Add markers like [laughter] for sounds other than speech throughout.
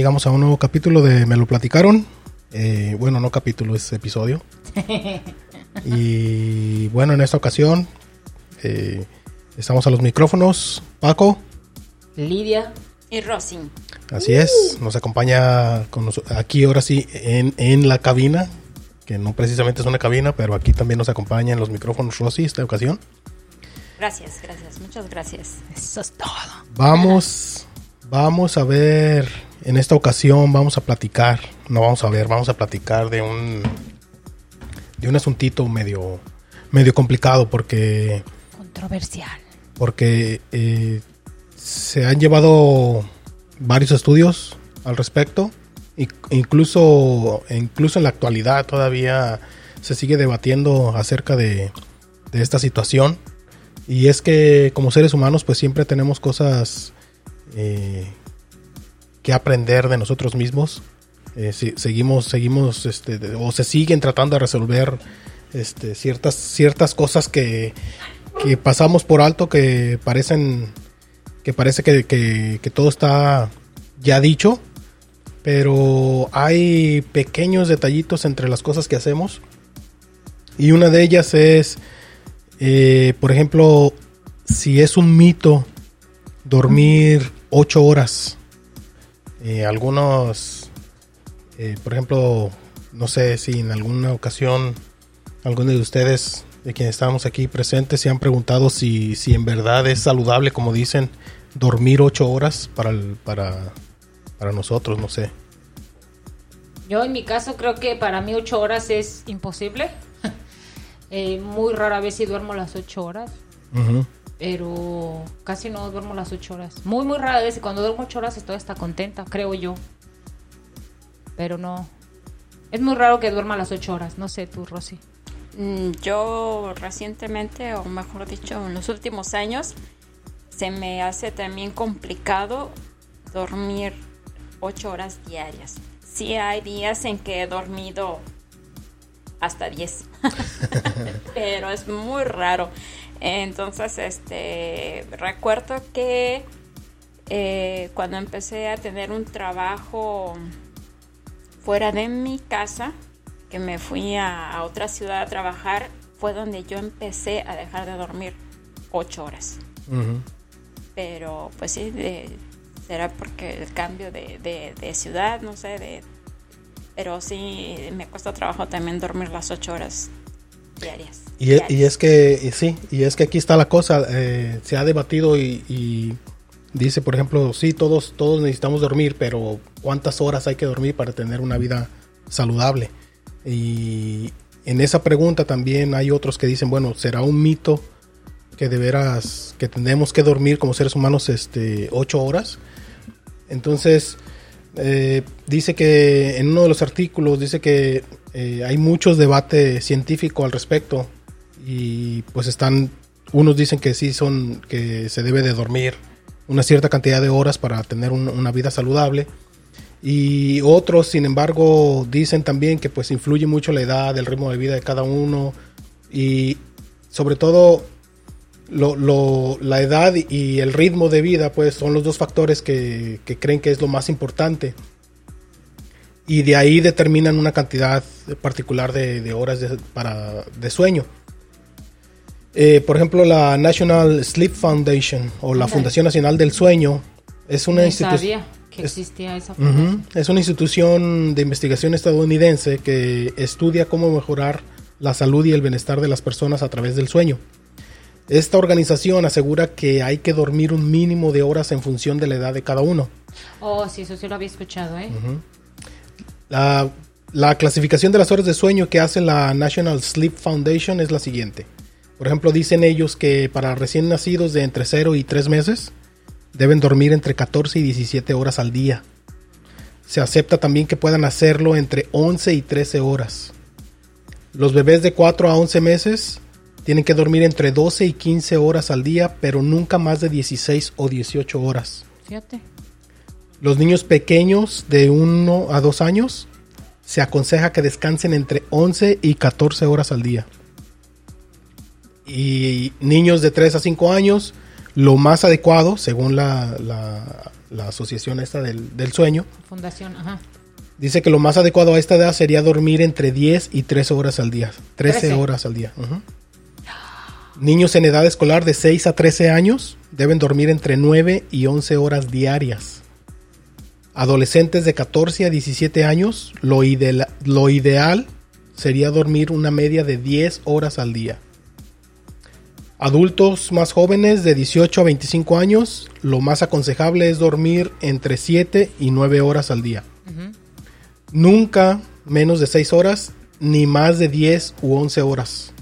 Llegamos a un nuevo capítulo de Me lo platicaron. Eh, bueno, no capítulo, es episodio. [laughs] y bueno, en esta ocasión eh, estamos a los micrófonos. Paco, Lidia. Y Rosin. así es, nos acompaña con nos- aquí ahora sí en, en la cabina, que no precisamente es una cabina, pero aquí también nos acompaña en los micrófonos Rosy esta ocasión. Gracias, gracias, muchas gracias. Eso es todo. Vamos, vamos a ver, en esta ocasión vamos a platicar, no vamos a ver, vamos a platicar de un, de un asuntito medio, medio complicado porque, Controversial. porque eh, se han llevado varios estudios al respecto, incluso, incluso en la actualidad todavía se sigue debatiendo acerca de, de esta situación. Y es que como seres humanos pues siempre tenemos cosas eh, aprender de nosotros mismos. Eh, seguimos, seguimos, este, o se siguen tratando de resolver este, ciertas, ciertas cosas que, que pasamos por alto que parecen, que parece que todo está ya dicho, pero hay pequeños detallitos entre las cosas que hacemos. Y una de ellas es, eh, por ejemplo, si es un mito dormir ocho horas. Eh, algunos, eh, por ejemplo, no sé si en alguna ocasión algunos de ustedes, de quienes estamos aquí presentes, se han preguntado si, si en verdad es saludable, como dicen, dormir ocho horas para, el- para, para nosotros, no sé. Yo en mi caso creo que para mí ocho horas es imposible. [laughs] Eh, muy rara vez si duermo las ocho horas. Pero casi no duermo las ocho horas. Muy, muy rara vez y cuando duermo ocho horas estoy hasta contenta, creo yo. Pero no. Es muy raro que duerma las ocho horas. No sé tú, Rosy. Mm, Yo recientemente, o mejor dicho, en los últimos años, se me hace también complicado dormir ocho horas diarias. Sí hay días en que he dormido hasta 10, [laughs] pero es muy raro. Entonces, este, recuerdo que eh, cuando empecé a tener un trabajo fuera de mi casa, que me fui a, a otra ciudad a trabajar, fue donde yo empecé a dejar de dormir ocho horas. Pero pues sí, de- será porque el cambio de, de- de ciudad, no sé, de, pero sí me cuesta trabajo también dormir las ocho horas diarias. Y, e- y es que, y sí, y es que aquí está la cosa, eh, se ha debatido y, y dice, por ejemplo, sí, todos, todos necesitamos dormir, pero ¿cuántas horas hay que dormir para tener una vida saludable? Y en esa pregunta también hay otros que dicen, bueno, ¿será un mito que de veras, que tenemos que dormir como seres humanos este, ocho horas? Entonces, eh, dice que en uno de los artículos dice que eh, hay muchos debate científico al respecto y pues están unos dicen que sí son que se debe de dormir una cierta cantidad de horas para tener un- una vida saludable y otros sin embargo dicen también que pues influye mucho la edad el ritmo de vida de cada uno y sobre todo la edad y el ritmo de vida, pues son los dos factores que creen que es lo más importante. Y de ahí determinan una cantidad particular de, de horas de, para, de sueño. Eh, por ejemplo, la National Sleep Foundation o la. Fundación Nacional del Sueño es una institución. que existía esa. Es una institución de investigación estadounidense que estudia cómo mejorar la salud y el bienestar de las personas a través del sueño. Esta organización asegura que hay que dormir un mínimo de horas en función de la edad de cada uno. Oh, sí, eso sí lo había escuchado, ¿eh? La, la clasificación de las horas de sueño que hace la National Sleep Foundation es la siguiente. Por ejemplo, dicen ellos que para recién nacidos de entre 0 y 3 meses deben dormir entre 14 y 17 horas al día. Se acepta también que puedan hacerlo entre 11 y 13 horas. Los bebés de 4 a 11 meses tienen que dormir entre 12 y 15 horas al día, pero nunca más de 16 o 18 horas. Los niños pequeños de 1 a 2 años se aconseja que descansen entre 11 y 14 horas al día. Y niños de 3 a 5 años Lo más adecuado, según la, la- la asociación esta del, del sueño, Fundación, ajá. dice que lo más adecuado a esta edad sería dormir entre 10 y 13 horas al día. 13 Trece. horas al día. ujú. Niños en edad escolar de 6 a 13 años deben dormir entre 9 y 11 horas diarias. Adolescentes de 14 a 17 años, lo, ideal- lo ideal sería dormir una media de 10 horas al día. Adultos más jóvenes de 18 a 25 años, lo más aconsejable es dormir entre 7 y 9 horas al día. Nunca menos de 6 horas, ni más de 10 u 11 horas.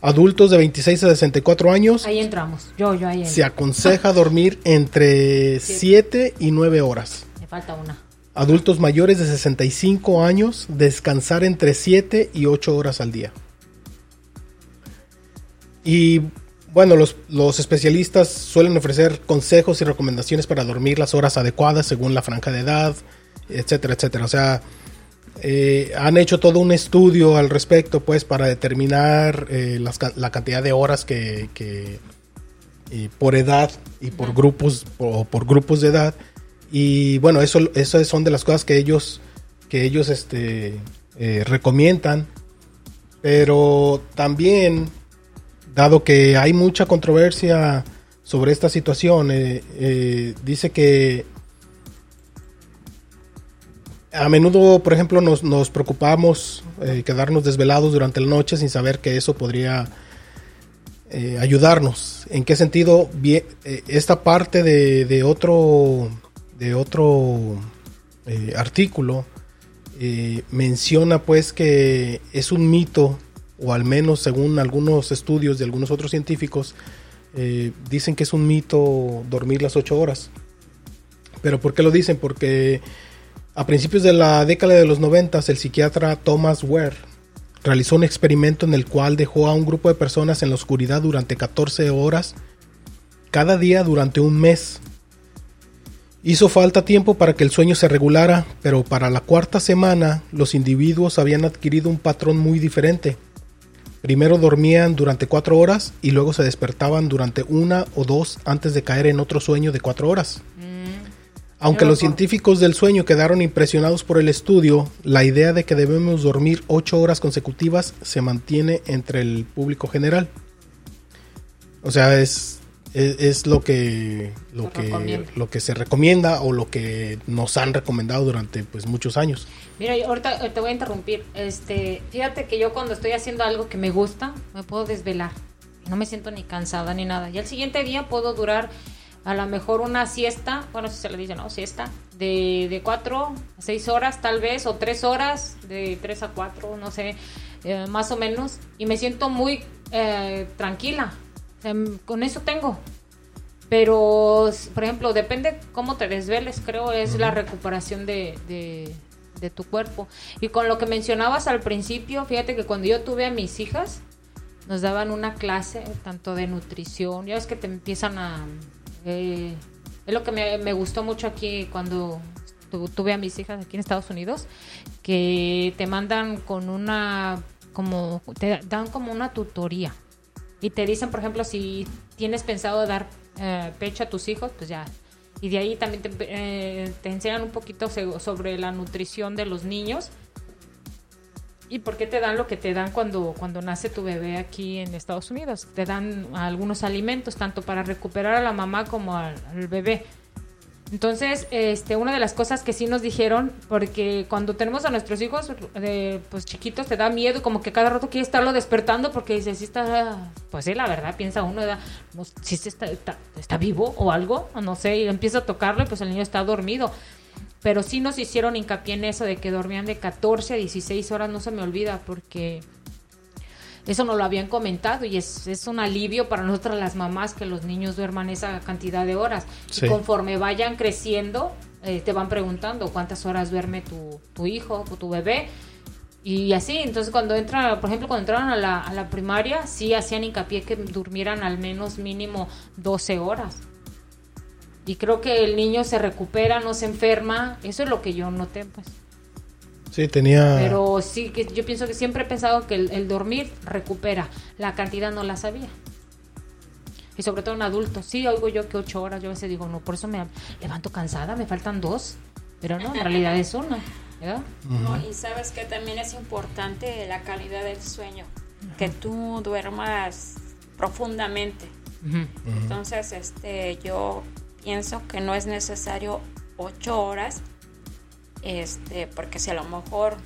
Adultos de 26 a 64 años, Ahí entramos. Yo, yo ahí se entro. aconseja dormir entre 7 y 9 horas. Me falta una. Adultos mayores de 65 años, descansar entre 7 y 8 horas al día. Y bueno, los, los especialistas suelen ofrecer consejos y recomendaciones para dormir las horas adecuadas según la franja de edad, etcétera, etcétera. O sea, eh, han hecho todo un estudio al respecto, pues, para determinar eh, las la cantidad de horas que, que, eh, por edad y por grupos o por grupos de edad. Y bueno, eso, eso son de las cosas que ellos, que ellos este, eh, recomiendan. Pero también, dado que hay mucha controversia sobre esta situación, dice que a menudo, por ejemplo, nos, preocupamos eh, quedarnos desvelados durante la noche sin saber que eso podría eh, ayudarnos. ¿En qué sentido? Eh, esta parte de, otro, de otro eh, artículo menciona pues que es un mito, o al menos según algunos estudios de algunos otros científicos, dicen que es un mito dormir las ocho horas. ¿Pero por qué lo dicen? Porque a principios de la década de los 90, el psiquiatra Thomas Ware realizó un experimento en el cual dejó a un grupo de personas en la oscuridad durante 14 horas cada día durante un mes. Hizo falta tiempo para que el sueño se regulara, pero para la cuarta semana los individuos habían adquirido un patrón muy diferente. Primero dormían durante cuatro horas y luego se despertaban durante una o dos antes de caer en otro sueño de cuatro horas. Aunque los científicos del sueño quedaron impresionados por el estudio, la idea de que debemos dormir ocho horas consecutivas se mantiene entre el público general. O sea, es, es, es lo que lo que lo que se recomienda o lo que nos han recomendado durante pues muchos años. Mira, yo ahorita eh, te voy a interrumpir. Este, fíjate que yo cuando estoy haciendo algo que me gusta, me puedo desvelar. No me siento ni cansada ni nada. Y al siguiente día puedo durar a lo mejor una siesta, bueno, si se le dice, ¿no? Siesta, de, de cuatro a seis horas tal vez, o tres horas, de tres a cuatro, no sé, eh, más o menos. Y me siento muy eh, tranquila. O sea, con eso tengo. Pero, por ejemplo, depende cómo te desveles, creo, es la recuperación de, de- de tu cuerpo. Y con lo que mencionabas al principio, fíjate que cuando yo tuve a mis hijas, nos daban una clase tanto de nutrición, ya ves que te empiezan a... eh, es lo que me, gustó mucho aquí cuando tu- tuve a mis hijas aquí en Estados Unidos, que te mandan con una, como, te dan como una tutoría. Y te dicen, por ejemplo, si tienes pensado dar eh, pecho a tus hijos, pues ya. Y de ahí también te, eh, enseñan un poquito sobre la nutrición de los niños. ¿Y por qué te dan lo que te dan cuando, cuando nace tu bebé aquí en Estados Unidos? Te dan algunos alimentos, tanto para recuperar a la mamá como al, bebé. Entonces, este, una de las cosas que sí nos dijeron, porque cuando tenemos a nuestros hijos de, pues chiquitos, te da miedo, como que cada rato quieres estarlo despertando porque dices, sí está, pues sí, la verdad, piensa uno, si se está, está, está vivo o algo, no sé, y empieza a tocarlo y pues el niño está dormido. Pero sí nos hicieron hincapié en eso de que dormían de 14 a 16 horas, no se me olvida, porque eso nos lo habían comentado y es, es un alivio para nosotras las mamás que los niños duerman esa cantidad de horas. Sí. Y conforme vayan creciendo, eh, te van preguntando cuántas horas duerme tu, tu hijo o tu bebé. Y así, entonces cuando entra, por ejemplo, cuando entraron a la, a la primaria, sí hacían hincapié que durmieran al menos mínimo 12 horas. Y creo que el niño se recupera, no se enferma. Eso es lo que yo noté, pues. Sí, tenía Pero sí, que yo pienso que siempre he pensado que el, el dormir recupera. La cantidad no la sabía. Y sobre todo en adultos. Sí, oigo yo que ocho horas. Yo a veces digo, no, por eso me levanto cansada, me faltan dos. Pero no, en realidad es una. ¿verdad? No, y sabes que también es importante la calidad del sueño. Que tú duermas profundamente. Entonces, este, yo pienso que no es necesario ocho horas, este, porque si a lo mejor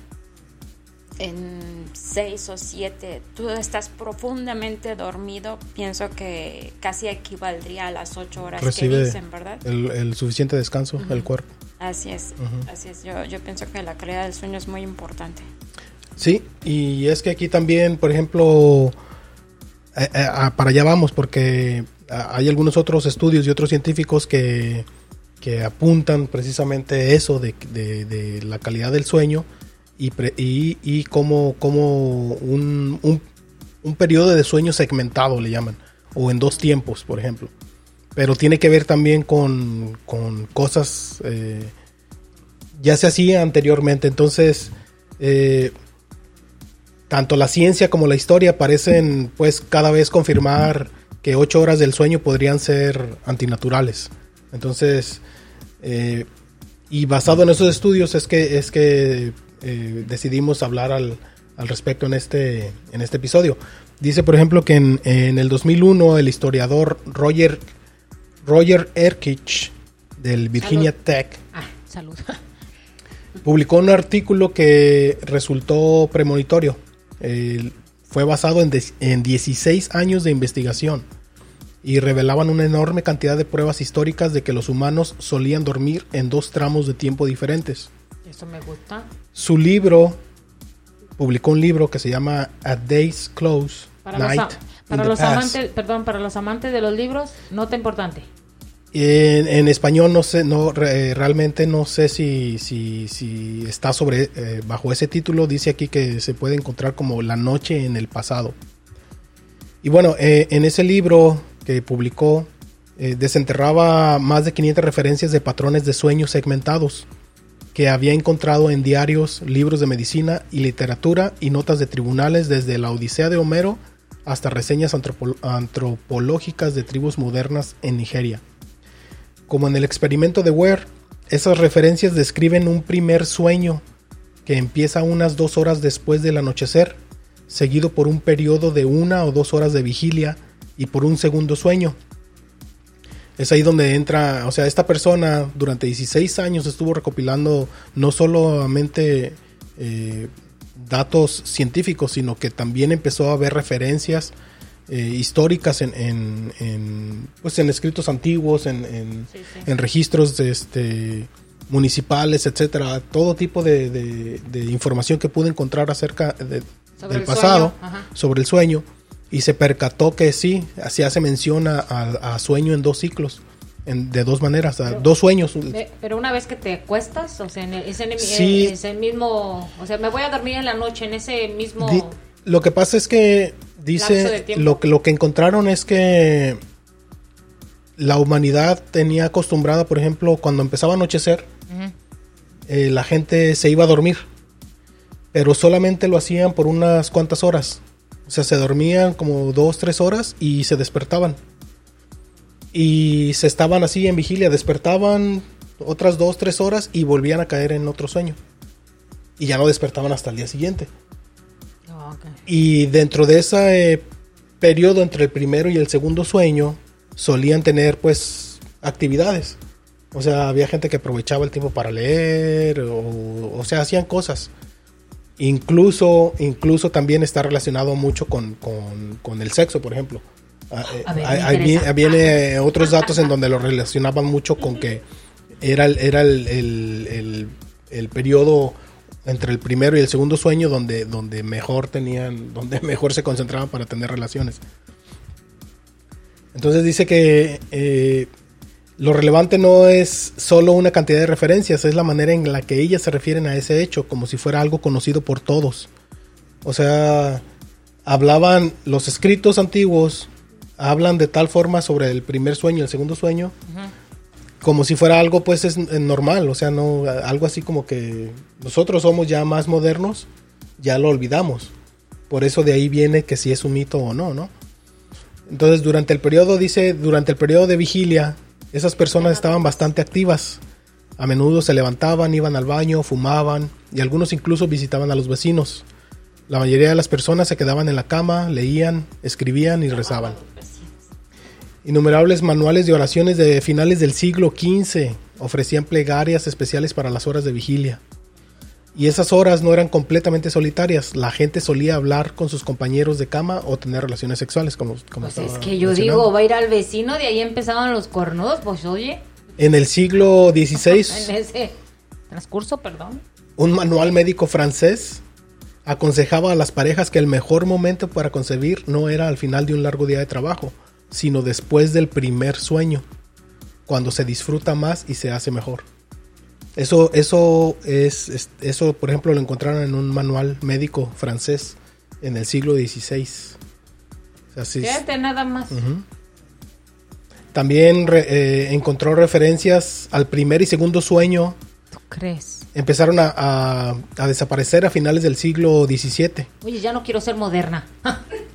en seis o siete tú estás profundamente dormido, pienso que casi equivaldría a las ocho horas que dicen, ¿verdad? el, el suficiente descanso, el cuerpo. Así es, así es. Yo, yo pienso que la calidad del sueño es muy importante. Sí, y es que aquí también, por ejemplo, eh, eh, ah, para allá vamos, porque hay algunos otros estudios y otros científicos que, que apuntan precisamente eso de, de- la calidad del sueño y, y, y como, como un, un, un periodo de sueño segmentado le llaman, o en dos tiempos, por ejemplo. Pero tiene que ver también con, con cosas, eh, ya se hacía anteriormente, entonces... eh, tanto la ciencia como la historia parecen pues cada vez confirmar que ocho horas del sueño podrían ser antinaturales. Entonces, eh, y basado en esos estudios es que es que eh, decidimos hablar al, al respecto en este, en este episodio. Dice, por ejemplo, que en, en el 2001 el historiador Roger, Roger Erkich del Virginia Salud. Tech Ah, salud. publicó un artículo que resultó premonitorio. Eh, fue basado en, en 16 años de investigación y revelaban una enorme cantidad de pruebas históricas de que los humanos solían dormir en dos tramos de tiempo diferentes. Eso me gusta. Su libro publicó un libro que se llama A Day's Close Para los, Night para los amantes, perdón, para los amantes de los libros, nota importante. En, en español no sé, no re- realmente no sé si, si, está sobre eh, bajo ese título. Dice aquí que se puede encontrar como La noche en el pasado. Y bueno, eh, en ese libro que publicó eh, desenterraba más de 500 referencias de patrones de sueños segmentados que había encontrado en diarios, libros de medicina y literatura y notas de tribunales desde la Odisea de Homero hasta reseñas antropo- antropológicas de tribus modernas en Nigeria. Como en el experimento de Ware, esas referencias describen un primer sueño que empieza unas dos horas después del anochecer, seguido por un periodo de una o dos horas de vigilia y por un segundo sueño. Es ahí donde entra, o sea, esta persona durante 16 años estuvo recopilando no solamente eh, datos científicos, sino que también empezó a ver referencias eh, históricas en, en- en, pues en escritos antiguos, en, en- Sí, sí. en registros de este, municipales, etcétera, todo tipo de, de- de información que pude encontrar acerca de- Sobre del el pasado, sobre el sueño, y se percató que sí, así hace mención a, a- a sueño en dos ciclos, en- de dos maneras, Pero- dos sueños. Pero una vez que te acuestas, o sea, en el- ese, Sí. ese mismo, o sea, me voy a dormir en la noche, en ese mismo... Di- lo que pasa es que dice lo que lo que encontraron es que la humanidad tenía acostumbrada, por ejemplo, cuando empezaba a anochecer, eh, la gente se iba a dormir, pero solamente lo hacían por unas cuantas horas. O sea, se dormían como dos, tres horas y se despertaban. Y se estaban así en vigilia, despertaban otras dos, tres horas y volvían a caer en otro sueño. Y ya no despertaban hasta el día siguiente. Ah, ok. Y dentro de ese eh, periodo entre el primero y el segundo sueño, solían tener pues actividades. O sea, había gente que aprovechaba el tiempo para leer, o, o sea, hacían cosas. Incluso, incluso también está relacionado mucho con, con- con el sexo, por ejemplo. Ah, eh, A ver, hay- interesa. viene eh, otros datos en donde lo relacionaban mucho con que era era el, el- el- el periodo entre el primero y el segundo sueño donde, donde mejor tenían, [laughs] donde mejor se concentraban para tener relaciones. Entonces dice que eh, lo relevante no es solo una cantidad de referencias, es la manera en la que ellas se refieren a ese hecho, como si fuera algo conocido por todos. O sea, hablaban los escritos antiguos, hablan de tal forma sobre el primer sueño y el segundo sueño, como si fuera algo pues es eh, normal, o sea, no algo así como que nosotros somos ya más modernos, ya lo olvidamos. Por eso de ahí viene que si es un mito o no, ¿no? Entonces, durante el periodo, dice, durante el periodo de vigilia, esas personas estaban bastante activas. A menudo se levantaban, iban al baño, fumaban y algunos incluso visitaban a los vecinos. La mayoría de las personas se quedaban en la cama, leían, escribían y rezaban. Innumerables manuales de oraciones de finales del siglo XV ofrecían plegarias especiales para las horas de vigilia. Y esas horas no eran completamente solitarias. La gente solía hablar con sus compañeros de cama o tener relaciones sexuales, como, como Pues es que yo digo, va a ir al vecino, de ahí empezaban los cornudos, pues oye, En el siglo XVI, [laughs] en ese transcurso, perdón. un manual médico francés aconsejaba a las parejas que el mejor momento para concebir no era al final de un largo día de trabajo, sino después del primer sueño, cuando se disfruta más y se hace mejor. Eso, eso es, es- eso por ejemplo lo encontraron en un manual médico francés en el siglo XVI. O sea, sí- Fíjate nada más. también re- eh, encontró referencias al primer y segundo sueño ¿Tú crees? empezaron a, a- a desaparecer a finales del siglo XVII. Oye, ya no quiero ser moderna. [laughs]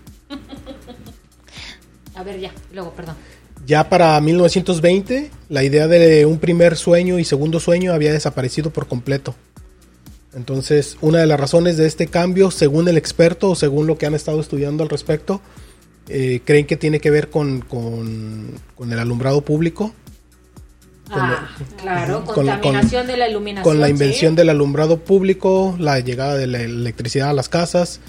a ver, ya, luego, perdón. Ya para 1920, la idea de un primer sueño y segundo sueño había desaparecido por completo. Entonces, una de las razones de este cambio, según el experto o según lo que han estado estudiando al respecto, eh, creen que tiene que ver con, con- con el alumbrado público, Con ah, claro, con la- contaminación de la iluminación. con la invención sí. del alumbrado público, la llegada de la electricidad a las casas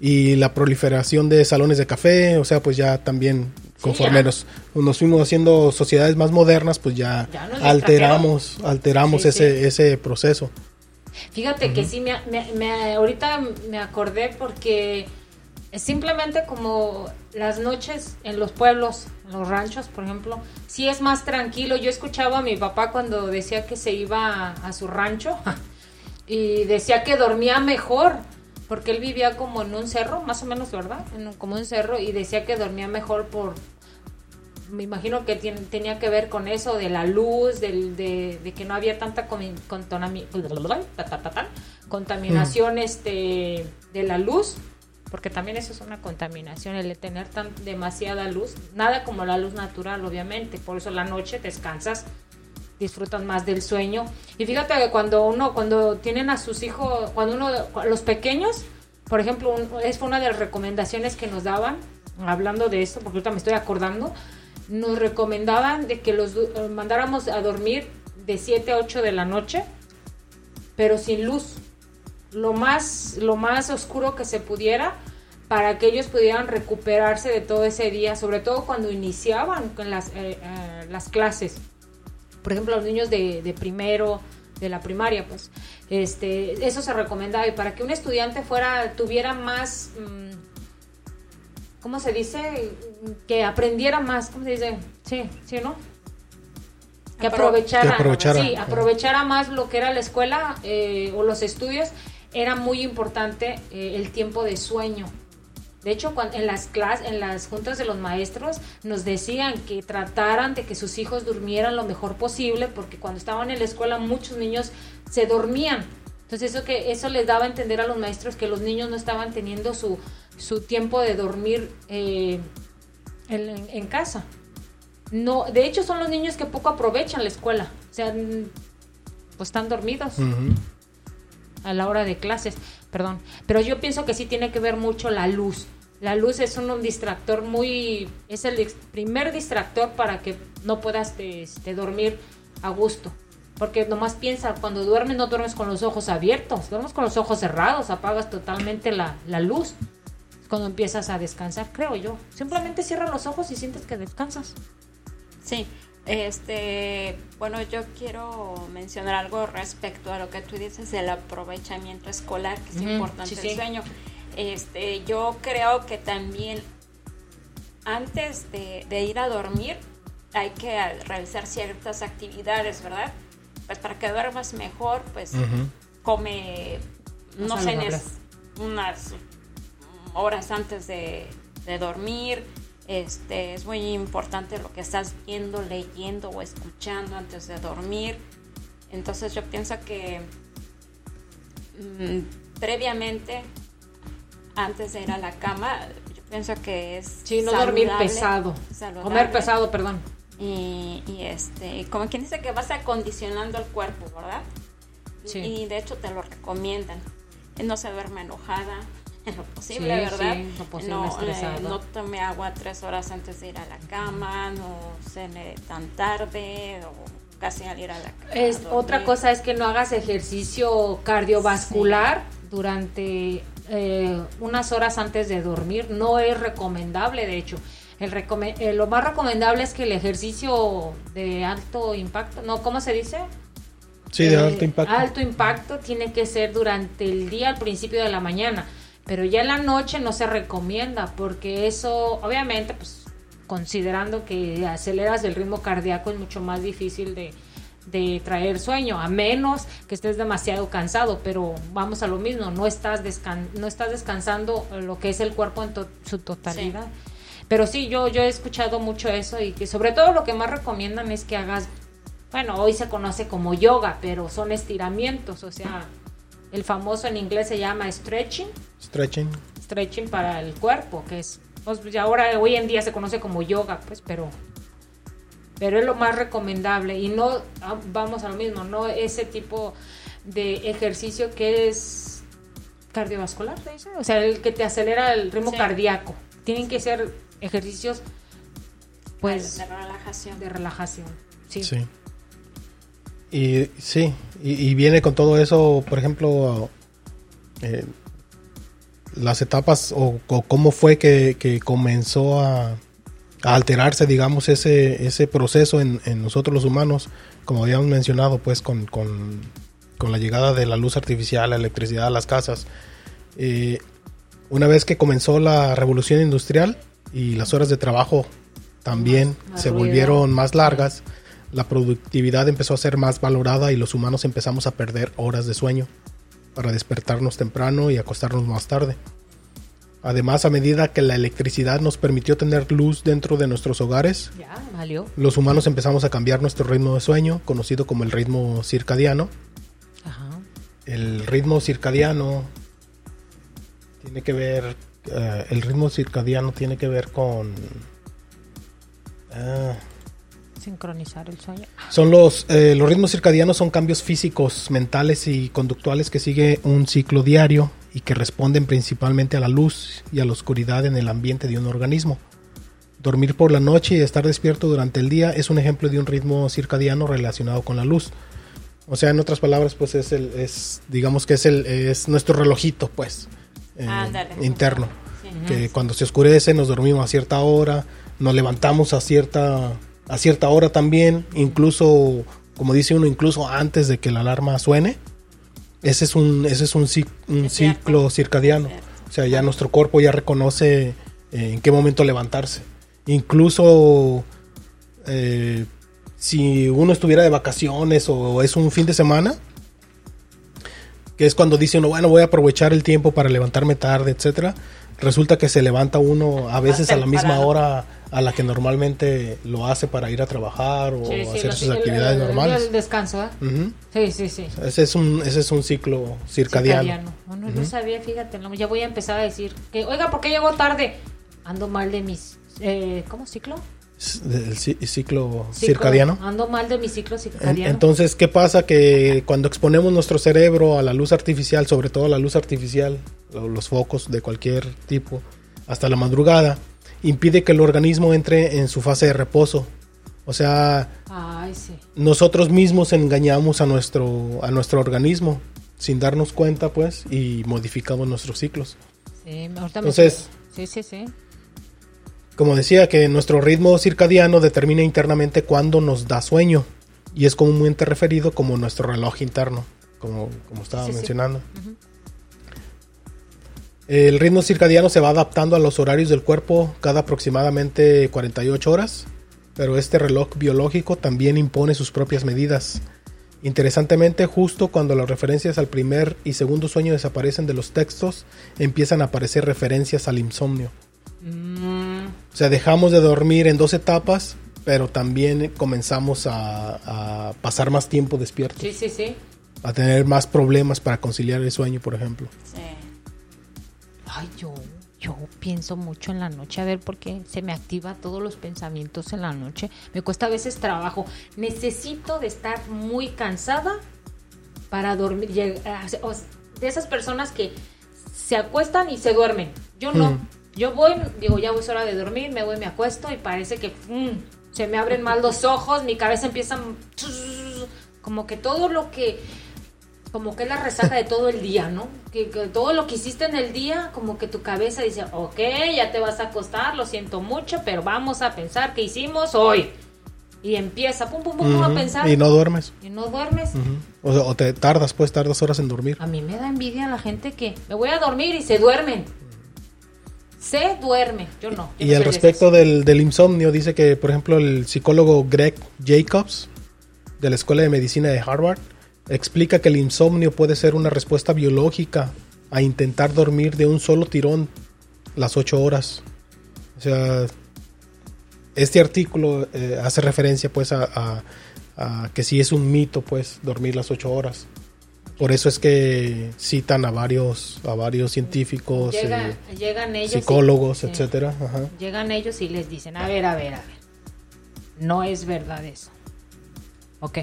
y la proliferación de salones de café, o sea, pues ya también conforme ya. nos, nos fuimos haciendo sociedades más modernas, pues ya, alteramos, alteramos Sí, ese, sí. ese proceso. Fíjate que sí, me, me- me- ahorita me acordé porque simplemente como las noches en los pueblos, en los ranchos, por ejemplo, sí es más tranquilo. Yo escuchaba a mi papá cuando decía que se iba a, a su rancho [laughs] y decía que dormía mejor porque él vivía como en un cerro, más o menos, ¿verdad? En un- como un cerro y decía que dormía mejor por me imagino que tenía que ver con eso de la luz, del, de, de que no había tanta contaminación este, de la luz, porque también eso es una contaminación, el de tener tan demasiada luz, nada como la luz natural, obviamente, por eso la noche descansas, disfrutan más del sueño. Y fíjate que cuando uno, cuando tienen a sus hijos, cuando uno, los pequeños, por ejemplo, es una de las recomendaciones que nos daban, hablando de esto, porque ahorita me estoy acordando, nos recomendaban de que los eh, mandáramos a dormir de 7 a 8 de la noche, pero sin luz. Lo más, lo más oscuro que se pudiera para que ellos pudieran recuperarse de todo ese día, sobre todo cuando iniciaban las, eh, eh, las clases. Por ejemplo, los niños de, de primero, de la primaria, pues, este, eso se recomendaba y para que un estudiante fuera, tuviera más, mm, ¿cómo se dice? Que aprendiera más, ¿cómo se dice? Sí, sí, ¿no? Que Apro- Que aprovechara, sí, aprovechara más lo que era la escuela eh, o los estudios, era muy importante eh, el tiempo de sueño. De hecho, en las clases, en las juntas de los maestros, nos decían que trataran de que sus hijos durmieran lo mejor posible, porque cuando estaban en la escuela muchos niños se dormían. Entonces eso que eso les daba a entender a los maestros que los niños no estaban teniendo su, su tiempo de dormir eh, en, casa. No, de hecho son los niños que poco aprovechan la escuela. O sea, pues están dormidos a la hora de clases, perdón. Pero yo pienso que sí tiene que ver mucho la luz. La luz es un, un distractor muy, es el primer distractor para que no puedas este, dormir a gusto. Porque nomás piensa, cuando duermes no duermes con los ojos abiertos, duermes con los ojos cerrados, apagas totalmente la, la luz. Es cuando empiezas a descansar, creo yo. Simplemente cierra los ojos y sientes que descansas. Sí, este, bueno, yo quiero mencionar algo respecto a lo que tú dices del aprovechamiento escolar, que es importante sí, el sí. sueño. Este, yo creo que también antes de, de ir a dormir hay que realizar ciertas actividades, ¿verdad? Pues para que duermas mejor, pues come, no sé, unas horas antes de, de dormir. Este, es muy importante lo que estás viendo, leyendo o escuchando antes de dormir. Entonces yo pienso que mm, previamente, antes de ir a la cama, yo Pienso que es. Sí, no dormir pesado. Comer pesado, perdón. Y, y este, como quien dice que vas acondicionando el cuerpo, ¿verdad? Sí. Y de hecho te lo recomiendan. No se duerme enojada, [laughs] en lo posible, Sí, ¿verdad? sí, lo posible no, eh, no tome agua tres horas antes de ir a la cama, no cene tan tarde o casi al ir a la cama. Es, otra cosa es que no hagas ejercicio cardiovascular durante eh, unas horas antes de dormir. No es recomendable, de hecho. El recome- eh, lo más recomendable es que el ejercicio de alto impacto, no, ¿cómo se dice? Sí, de Eh, alto impacto. Alto impacto tiene que ser durante el día, al principio de la mañana. Pero ya en la noche no se recomienda porque eso, obviamente, pues considerando que aceleras el ritmo cardíaco es mucho más difícil de, de traer sueño, a menos que estés demasiado cansado, pero vamos a lo mismo, no estás, descan no estás descansando lo que es el cuerpo en to- su totalidad. Pero sí, yo, yo he escuchado mucho eso y que sobre todo lo que más recomiendan es que hagas, bueno, hoy se conoce como yoga, pero son estiramientos, o sea, el famoso en inglés se llama stretching, Stretching. stretching para el cuerpo, que es, pues ya ahora hoy en día se conoce como yoga, pues, pero pero es lo más recomendable y no ah, vamos a lo mismo, no ese tipo de ejercicio que es cardiovascular, o sea, el que te acelera el ritmo Sí. cardíaco. Tienen que ser ejercicios pues de relajación. de relajación. Sí. Sí. Y sí, y, y viene con todo eso, por ejemplo, eh, las etapas o, o cómo fue que, que comenzó a, a alterarse, digamos, ese, ese proceso en, en nosotros los humanos, como habíamos mencionado, pues con, con, con la llegada de la luz artificial, la electricidad a las casas. Eh, una vez que comenzó la revolución industrial y las horas de trabajo también Más- se volvieron más largas, la productividad empezó a ser más valorada y los humanos empezamos a perder horas de sueño para despertarnos temprano y acostarnos más tarde. Además, a medida que la electricidad nos permitió tener luz dentro de nuestros hogares, Ya, valió. los humanos empezamos a cambiar nuestro ritmo de sueño, conocido como el ritmo circadiano. Ajá. El ritmo circadiano tiene que ver, eh, el ritmo circadiano tiene que ver con... ah, Sincronizar el sueño. Son los, eh, los ritmos circadianos son cambios físicos, mentales y conductuales que sigue un ciclo diario y que responden principalmente a la luz y a la oscuridad en el ambiente de un organismo. Dormir por la noche y estar despierto durante el día es un ejemplo de un ritmo circadiano relacionado con la luz. O sea, en otras palabras, pues es el, es, digamos que es el, es nuestro relojito, pues, eh, interno. Sí. Que cuando se oscurece nos dormimos a cierta hora, nos levantamos a cierta, a cierta hora también, incluso, como dice uno, incluso antes de que la alarma suene. Ese es un, ese es un, un ciclo circadiano. O sea, ya nuestro cuerpo ya reconoce eh, en qué momento levantarse. Incluso eh, si uno estuviera de vacaciones o es un fin de semana, que es cuando dice uno, bueno, voy a aprovechar el tiempo para levantarme tarde, etcétera. Resulta que se levanta uno a veces a la misma hora a la que normalmente lo hace para ir a trabajar o Sí, sí, hacer sus actividades el- el- normales. El descanso, ¿eh? Sí, sí, sí. Ese es un ese es un ciclo circadiano. Bueno, no sabía, fíjate, ya voy a empezar a decir que, oiga, ¿por qué llegó tarde? Ando mal de mis, eh, ¿cómo ciclo? El ci- ciclo Ciclo- circadiano. Ando mal de mi ciclo circadiano. Entonces, ¿qué pasa? Que cuando exponemos nuestro cerebro a la luz artificial, sobre todo a la luz artificial, los focos de cualquier tipo, hasta la madrugada, impide que el organismo entre en su fase de reposo. O sea, Ay, sí. nosotros mismos engañamos a nuestro, a nuestro organismo sin darnos cuenta, pues, y modificamos nuestros ciclos. sí Entonces- Sí, sí, sí. Como decía, que nuestro ritmo circadiano determina internamente cuándo nos da sueño y es comúnmente referido como nuestro reloj interno, como, como estaba Sí, sí. mencionando. El ritmo circadiano se va adaptando a los horarios del cuerpo cada aproximadamente 48 horas, pero este reloj biológico también impone sus propias medidas. Interesantemente, justo cuando las referencias al primer y segundo sueño desaparecen de los textos, empiezan a aparecer referencias al insomnio. Mm, O sea, dejamos de dormir en dos etapas, pero también comenzamos a, a pasar más tiempo despiertos, sí, sí, sí. a tener más problemas para conciliar el sueño, por ejemplo. Sí. Ay, yo. yo pienso mucho en la noche, a ver, porque se me activa todos los pensamientos en la noche. Me cuesta a veces trabajo. Necesito de estar muy cansada para dormir. De esas personas que se acuestan y se duermen. Yo no. Mm. Yo voy, digo, ya es hora de dormir, me voy, me acuesto y parece que mm, se me abren mal los ojos, mi cabeza empieza [laughs] como que todo lo que como que es la resaca de todo el día, ¿no? Que, que todo lo que hiciste en el día, como que tu cabeza dice, ok, ya te vas a acostar, lo siento mucho, pero vamos a pensar qué hicimos hoy. Y empieza, pum, pum, pum, a pensar. Y no duermes. y no duermes. O, sea, o te tardas, pues tardas horas en dormir. A mí me da envidia la gente que me voy a dormir y se duermen. Se duerme, yo no. yo Y no al de respecto del, del insomnio, dice que, por ejemplo, el psicólogo Greg Jacobs, de la Escuela de Medicina de Harvard, explica que el insomnio puede ser una respuesta biológica a intentar dormir de un solo tirón las ocho horas. O sea, este artículo eh, hace referencia pues a, a- a que sí es un mito pues dormir las ocho horas. Por eso es que citan a varios, a varios científicos, eh, llegan ellos y- psicólogos, sí. etcétera. Ajá. Llegan ellos y les dicen, a ver, a ver, a ver. No es verdad eso. Ok.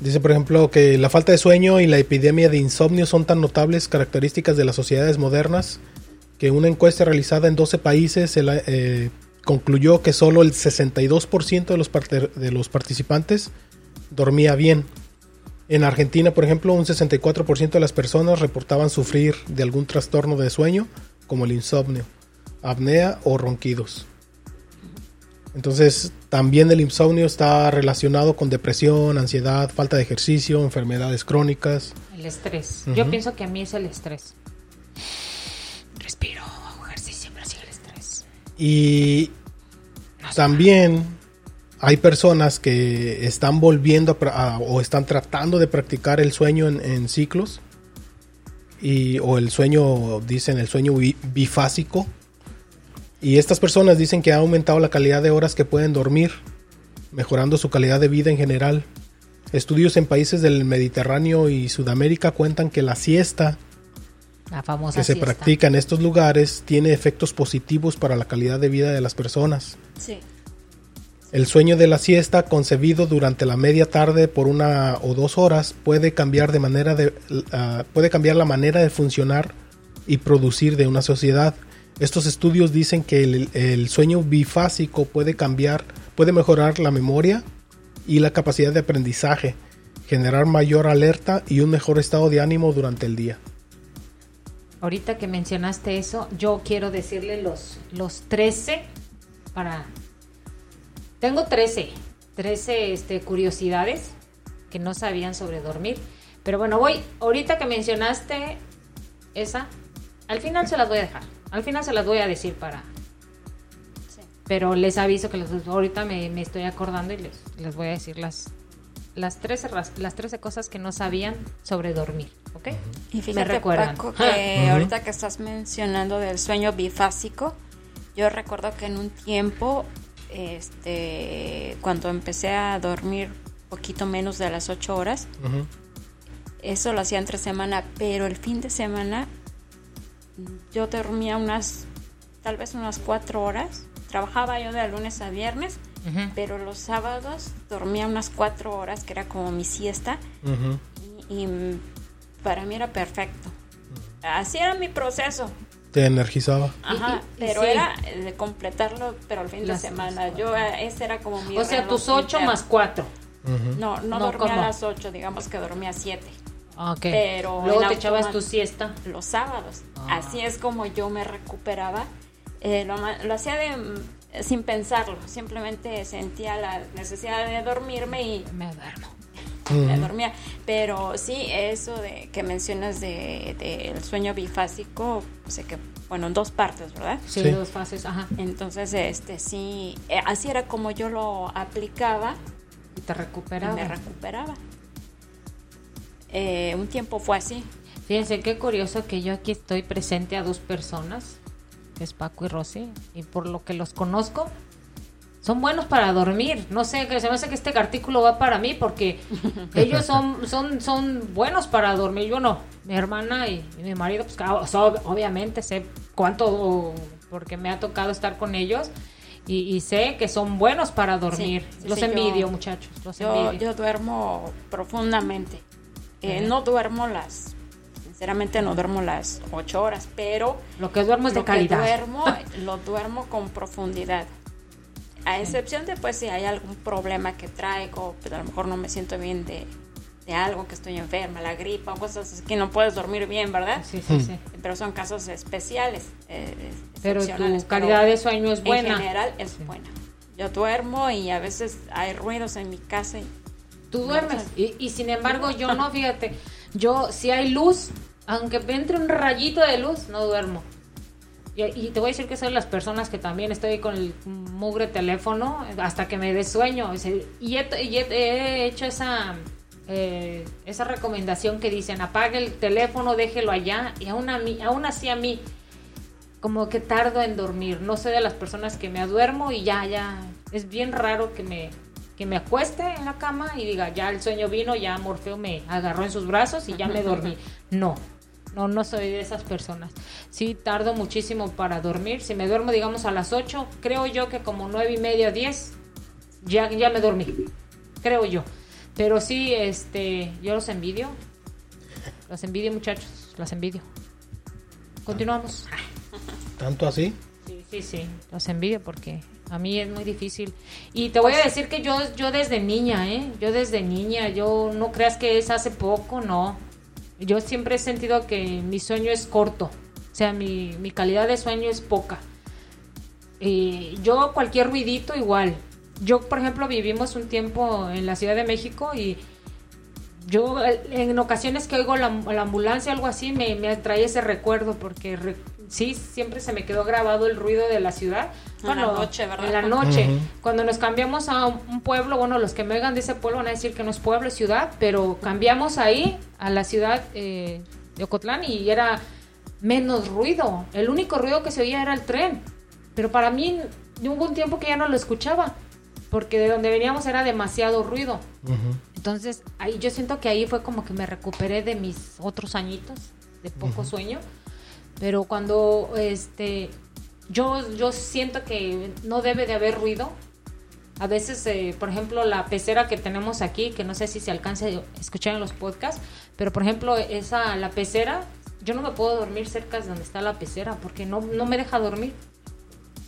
Dice, por ejemplo, que la falta de sueño y la epidemia de insomnio son tan notables características de las sociedades modernas que una encuesta realizada en 12 países eh, concluyó que solo el 62% de los, de los participantes dormía bien. En Argentina, por ejemplo, un 64% de las personas reportaban sufrir de algún trastorno de sueño, como el insomnio, apnea o ronquidos. Entonces, también el insomnio está relacionado con depresión, ansiedad, falta de ejercicio, enfermedades crónicas. El estrés. Yo pienso que a mí es el estrés. Respiro, hago ejercicio, pero el estrés. Y No también hay personas que están volviendo a o están tratando de practicar el sueño en, en ciclos. Y, o el sueño, dicen el sueño bi- bifásico. Y estas personas dicen que ha aumentado la calidad de horas que pueden dormir, mejorando su calidad de vida en general. Estudios en países del Mediterráneo y Sudamérica cuentan que la siesta La famosa que se siesta. practica en estos lugares tiene efectos positivos para la calidad de vida de las personas. Sí. El sueño de la siesta, concebido durante la media tarde por una o dos horas, puede cambiar de manera de ah, puede cambiar la manera de funcionar y producir de una sociedad. Estos estudios dicen que el, el sueño bifásico puede cambiar, puede mejorar la memoria y la capacidad de aprendizaje, generar mayor alerta y un mejor estado de ánimo durante el día. Ahorita que mencionaste eso, yo quiero decirle los, los 13 para... Tengo 13, 13 este, curiosidades que no sabían sobre dormir. Pero bueno, voy, ahorita que mencionaste esa, al final se las voy a dejar. Al final se las voy a decir para... Sí. Pero les aviso que les- ahorita me, me estoy acordando y les, les voy a decir las, las, 13, ras- las 13 cosas que no sabían sobre dormir, ¿ok? Y Me recuerdan. Paco, [laughs] que ahorita que estás mencionando del sueño bifásico, yo recuerdo que en un tiempo, este, cuando empecé a dormir poquito menos de las ocho horas, Ujú. eso lo hacía entre semana, pero el fin de semana yo dormía unas, tal vez unas cuatro horas. Trabajaba yo de lunes a viernes, pero los sábados dormía unas cuatro horas, que era como mi siesta, y, y, para mí era perfecto. Así era mi proceso. Te energizaba. Ajá, pero sí. era de completarlo, pero el fin Las- de semana. Yo, eh, ese era como mi O sea, tus 8 interno. más 4. Ujú. No, no, No, dormía ¿cómo? a las 8, digamos que dormía a 7. Ok. Pero Luego te echabas tu siesta. Los sábados. Ah. Así es como yo me recuperaba. Eh, lo, ma- lo hacía de, mm, sin pensarlo, simplemente sentía la necesidad de dormirme y Me duermo. Me Ujú. dormía. Pero sí, eso de que mencionas del de, del sueño bifásico, sea que, bueno, en dos partes, ¿verdad? Sí, Sí. dos fases, ajá. Entonces, este sí, eh, así era como yo lo aplicaba Y te y recuperaba. me recuperaba. Eh, un tiempo fue así. Fíjense qué curioso que yo aquí estoy presente a dos personas, que es Paco y Rosy, y por lo que los conozco, son buenos para dormir. No sé, que se me hace que este artículo va para mí porque [laughs] ellos son, son, son buenos para dormir. Yo no. Mi hermana y, y mi marido, pues so- obviamente sé cuánto, porque me ha tocado estar con ellos y, sé que son buenos para dormir. los envidio, muchachos. Los yo, yo, duermo profundamente. Eh, no duermo las, sinceramente no duermo las ocho horas, pero lo que duermo es de calidad. duermo, [laughs] lo duermo con profundidad. A excepción de pues si hay algún problema que traigo, pero pues, a lo mejor no me siento bien de, de algo, que estoy enferma, la gripa, cosas así que no puedes dormir bien, ¿verdad? Sí, sí, sí. [laughs] Pero son casos especiales. Eh, pero tu calidad de sueño es buena. En general es buena. Yo duermo y a veces hay ruidos en mi casa. Y Tú duermes y, y, sin embargo yo no, fíjate, yo si hay luz, aunque entre un rayito de luz, no duermo. Y, y, te voy a decir que soy las personas que también estoy con el mugre teléfono hasta que me dé sueño. Y he, y he hecho esa eh, esa recomendación que dicen apague el teléfono, déjelo allá y aún, a mí, aún así a mí como que tardo en dormir. No soy de las personas que me aduermo y ya, ya, es bien raro que me, que me acueste en la cama y diga, ya el sueño vino, ya Morfeo me agarró en sus brazos y ya me [laughs] dormí. No, no, no soy de esas personas. Sí, tardo muchísimo para dormir. Si me duermo, digamos, a las 8, creo yo que como 9 y media, 10, ya, ya me dormí. Creo yo. Pero sí, este, yo los envidio. Los envidio, muchachos. Los envidio. Continuamos. ¿Tanto así? Sí, sí, sí. Los envidio porque a mí es muy difícil. Y te voy a decir que yo, yo desde niña, ¿eh? Yo desde niña, yo no creas que es hace poco, no. Yo siempre he sentido que mi sueño es corto. O sea, mi, mi calidad de sueño es poca. Y yo cualquier ruidito igual yo, por ejemplo, vivimos un tiempo en la Ciudad de México y yo en ocasiones que oigo la, ambulancia o algo así me, me trae ese recuerdo porque sí, siempre se me quedó grabado el ruido de la ciudad. en la noche, ¿verdad? En la noche. Cuando nos cambiamos a un pueblo, bueno, los que me oigan de ese pueblo van a decir que no es pueblo, es ciudad, pero cambiamos ahí a la ciudad eh, de Ocotlán y era menos ruido. El único ruido que se oía era el tren. Pero para mí hubo un tiempo que ya no lo escuchaba porque de donde veníamos era demasiado ruido. Entonces, ahí yo siento que ahí fue como que me recuperé de mis otros añitos de poco sueño, pero cuando este yo yo siento que no debe de haber ruido. A veces, eh, por ejemplo, la pecera que tenemos aquí, que no sé si se alcanza a escuchar en los podcasts, pero por ejemplo, esa la pecera, yo no me puedo dormir cerca de donde está la pecera porque no, no me deja dormir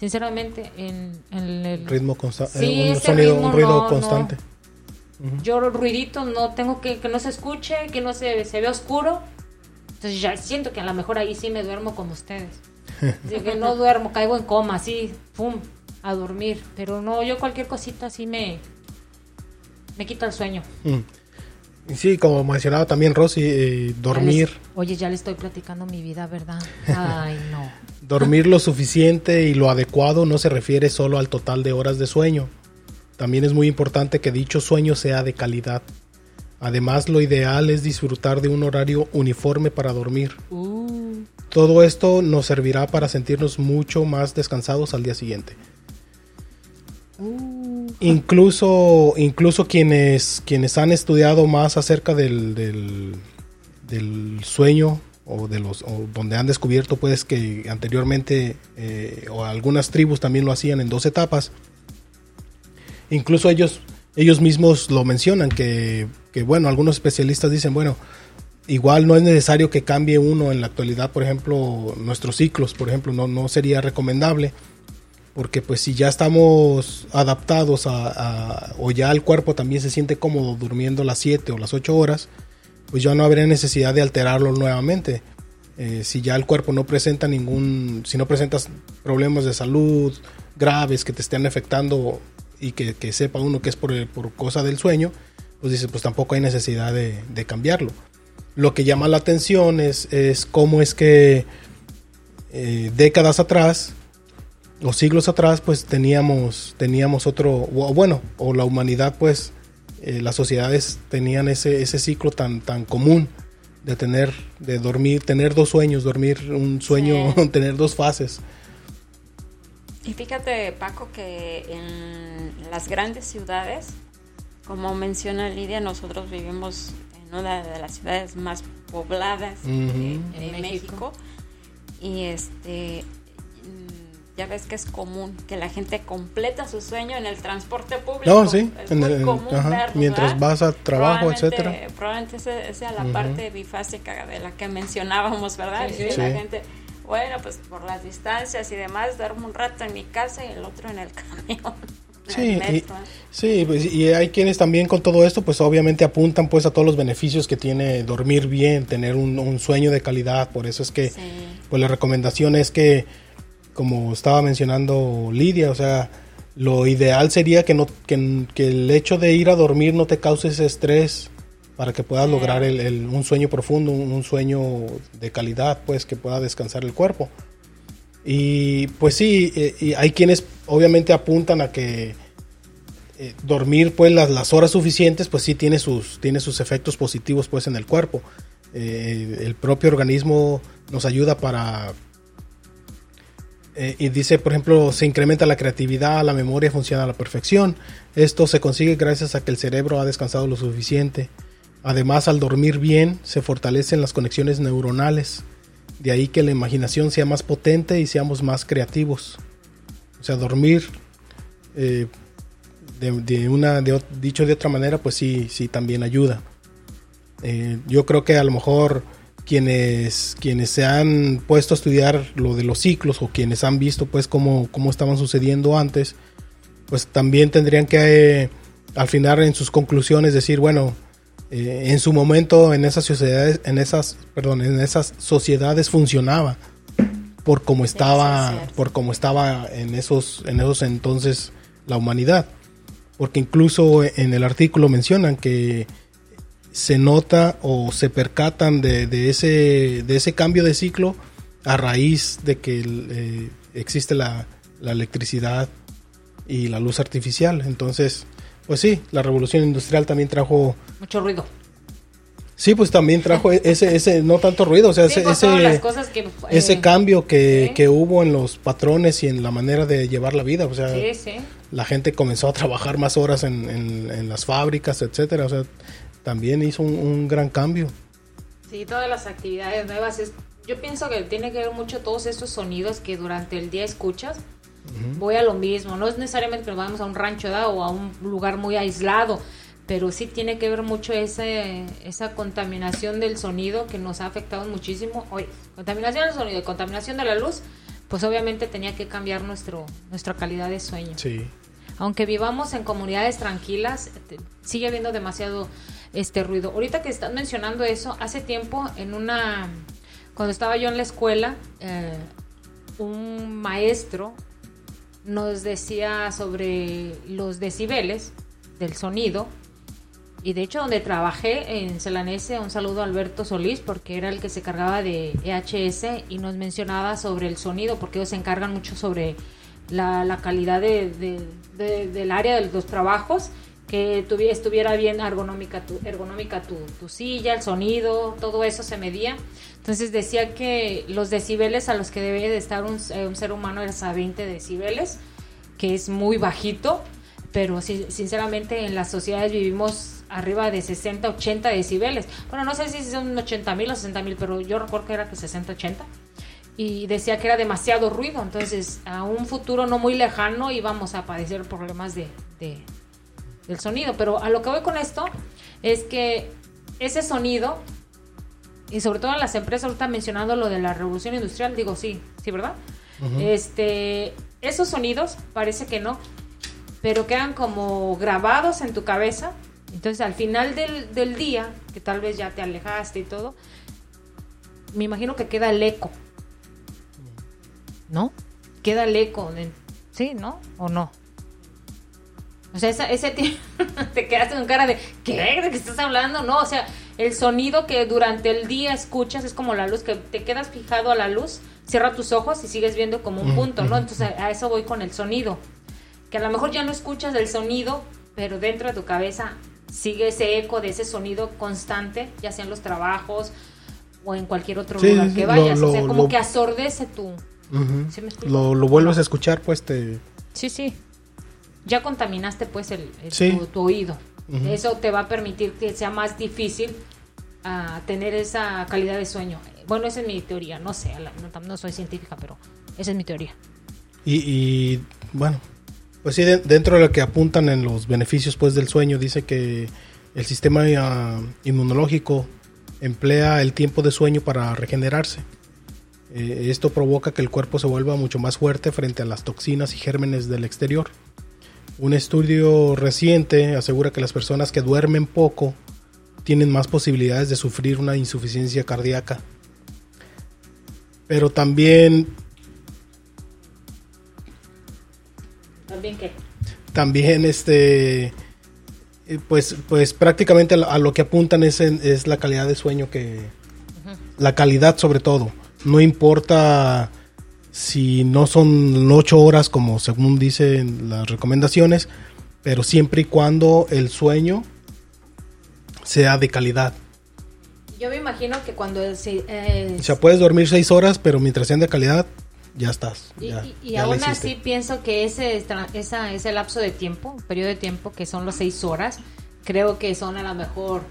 sinceramente, en, el ritmo constante, eh, un sonido, un ruido constante. Yo ruidito no tengo que que no se escuche, que no se, se vea oscuro. Entonces ya siento que a lo mejor ahí sí me duermo como ustedes. [laughs] que no duermo, caigo en coma, así, pum, a dormir. Pero no, yo cualquier cosita así me, me quita el sueño. Mm. Sí, como mencionaba también Rosy, eh, dormir. oye, ya le estoy platicando mi vida, ¿verdad? [laughs] Ay, no. Dormir lo suficiente y lo adecuado no se refiere solo al total de horas de sueño. También es muy importante que dicho sueño sea de calidad. Además, lo ideal es disfrutar de un horario uniforme para dormir. Uh. Todo esto nos servirá para sentirnos mucho más descansados al día siguiente. Uh. Incluso, incluso quienes, quienes han estudiado más acerca del, del, sueño o de los donde han descubierto pues que anteriormente eh, o algunas tribus también lo hacían en dos etapas incluso ellos ellos mismos lo mencionan que, que, bueno algunos especialistas dicen bueno igual no es necesario que cambie uno en la actualidad por ejemplo nuestros ciclos por ejemplo no no sería recomendable porque pues si ya estamos adaptados a, o ya el cuerpo también se siente cómodo durmiendo las 7 o las 8 horas pues ya no habría necesidad de alterarlo nuevamente. Eh, si ya el cuerpo no presenta ningún, si no presentas problemas de salud graves que te estén afectando y que, sepa uno que es por, por, cosa del sueño, pues dice, pues tampoco hay necesidad de, cambiarlo. Lo que llama la atención es, es cómo es que eh, décadas atrás, o siglos atrás, pues teníamos, teníamos otro, o bueno, o la humanidad pues eh, las sociedades tenían ese, ese ciclo tan, tan común de tener, de dormir, tener dos sueños, dormir un sueño, [laughs] tener dos fases. Y fíjate, Paco, que en las grandes ciudades, como menciona Lidia, nosotros vivimos en una de las ciudades más pobladas de, México. y este ya ves que es común que la gente completa su sueño en el transporte público. No, sí, Es en muy el- común ajá, verlo, mientras ¿verdad? vas a trabajo, etcétera. Probablemente esa sea la parte bifásica de la que mencionábamos, ¿verdad? Sí, la Sí. gente, bueno, pues por las distancias y demás, duermo un rato en mi casa y el otro en el [laughs] camión. Sí, y, sí, pues, y hay quienes también con todo esto, pues obviamente apuntan pues a todos los beneficios que tiene dormir bien, tener un, un sueño de calidad. Por eso es que, Sí. pues la recomendación es que, como estaba mencionando Lidia, o sea, lo ideal sería que no, que, que el hecho de ir a dormir no te cause ese estrés para que puedas lograr el- el- un sueño profundo, un, un sueño de calidad, pues que pueda descansar el cuerpo. Y pues sí, eh, y hay quienes obviamente apuntan a que eh, dormir pues las, las horas suficientes pues sí tiene sus, tiene sus efectos positivos pues en el cuerpo. Eh, el propio organismo nos ayuda para... eh, y dice, por ejemplo, se incrementa la creatividad, la memoria funciona a la perfección. Esto se consigue gracias a que el cerebro ha descansado lo suficiente. Además, al dormir bien, se fortalecen las conexiones neuronales. De ahí que la imaginación sea más potente y seamos más creativos. O sea, dormir, eh, de, una, de, dicho de otra manera, pues sí, sí también ayuda. Eh, yo creo que a lo mejor quienes, quienes se han puesto a estudiar lo de los ciclos o quienes han visto pues cómo, cómo estaban sucediendo antes, pues también tendrían que eh, al final en sus conclusiones decir, bueno, eh, en su momento en esas sociedades, en esas, perdón, en esas sociedades funcionaba por cómo estaba, por cómo estaba en esos, en esos entonces la humanidad. Porque incluso en el artículo mencionan que se nota o se percatan de, de ese, de ese cambio de ciclo a raíz de que eh, existe la, la electricidad y la luz artificial. Entonces, pues sí, la revolución industrial también trajo, Mucho ruido. sí, pues también trajo [laughs] ese, ese no tanto ruido, o sea, Sí, ese, las ese, cosas que... ese eh, cambio que, sí. que hubo en los patrones y en la manera de llevar la vida, o sea, sí. la gente comenzó a trabajar más horas en, en- en las fábricas, etcétera, o sea, también hizo un, un gran cambio. Sí, todas las actividades nuevas. Es, yo pienso que tiene que ver mucho todos esos sonidos que durante el día escuchas. Voy a lo mismo. No es necesariamente que nos vayamos a un rancho ¿verdad? o a un lugar muy aislado, pero sí tiene que ver mucho ese, esa contaminación del sonido que nos ha afectado muchísimo. Oye, contaminación del sonido contaminación de la luz, pues obviamente tenía que cambiar nuestro, nuestra calidad de sueño Sí. Aunque vivamos en comunidades tranquilas, te- sigue habiendo demasiado este ruido. Ahorita que estás mencionando eso, hace tiempo en una cuando estaba yo en la escuela, eh, un maestro nos decía sobre los decibeles del sonido. Y de hecho, donde trabajé en Celanese, un saludo a Alberto Solís, porque era el que se cargaba de EHS y nos mencionaba sobre el sonido, porque ellos se encargan mucho sobre la, la calidad de, de- de- del área de los trabajos, que tuviera, estuviera bien ergonómica, tu, ergonómica tu, silla, el sonido, todo eso se medía. Entonces decía que los decibeles a los que debe de estar un, eh, un ser humano es a 20 decibeles, que es muy bajito, pero sinceramente en las sociedades vivimos arriba de 60, 80 decibeles. Bueno, no sé si son 80 mil o 60 mil, pero yo recuerdo que era que 60, 80 y decía que era demasiado ruido. Entonces, a un futuro no muy lejano íbamos a padecer problemas de, de- del sonido. Pero a lo que voy con esto es que ese sonido, y sobre todo en las empresas, ahorita mencionando lo de la revolución industrial, digo sí, sí, ¿verdad? Este, esos sonidos parece que no, pero quedan como grabados en tu cabeza. Entonces, al final del, del día, que tal vez ya te alejaste y todo, me imagino que queda el eco. ¿No? Queda el eco. en- ¿Sí, no? ¿O no? O sea, esa- ese tiempo [laughs] te quedaste con cara de ¿qué? ¿De qué estás hablando? No, o sea, el sonido que durante el día escuchas es como la luz, que te quedas fijado a la luz, cierra tus ojos y sigues viendo como un Ujú, punto, ¿no? Entonces a, eso voy con el sonido. Que a lo mejor ya no escuchas el sonido, pero dentro de tu cabeza sigue ese eco de ese sonido constante, ya sea en los trabajos o en cualquier otro Sí, lugar que lo- vayas. o sea, como lo- que asordece tu... Lo, lo vuelves a escuchar, pues te... Sí, sí. Ya contaminaste pues el, el- Sí. tu, tu oído. Eso te va a permitir que sea más difícil a tener esa calidad de sueño. Bueno, esa es mi teoría, no sé, no, no soy científica, pero esa es mi teoría. Y, y, bueno, pues sí, de- dentro de lo que apuntan en los beneficios pues del sueño, dice que el sistema ah, inmunológico emplea el tiempo de sueño para regenerarse. Eh, esto provoca que el cuerpo se vuelva mucho más fuerte frente a las toxinas y gérmenes del exterior. Un estudio reciente asegura que las personas que duermen poco tienen más posibilidades de sufrir una insuficiencia cardíaca. Pero también También que también este eh, pues pues prácticamente a lo- a lo que apuntan es, en- es la calidad de sueño que la calidad sobre todo no importa si no son ocho horas como según dicen las recomendaciones pero siempre y cuando el sueño sea de calidad. Yo me imagino que cuando se, eh, o sea puedes dormir seis horas pero mientras sean de calidad ya estás Y, ya, y- y ya la aún así pienso que ese, esa, ese lapso de tiempo, periodo de tiempo, que son los seis horas, creo que son a lo mejor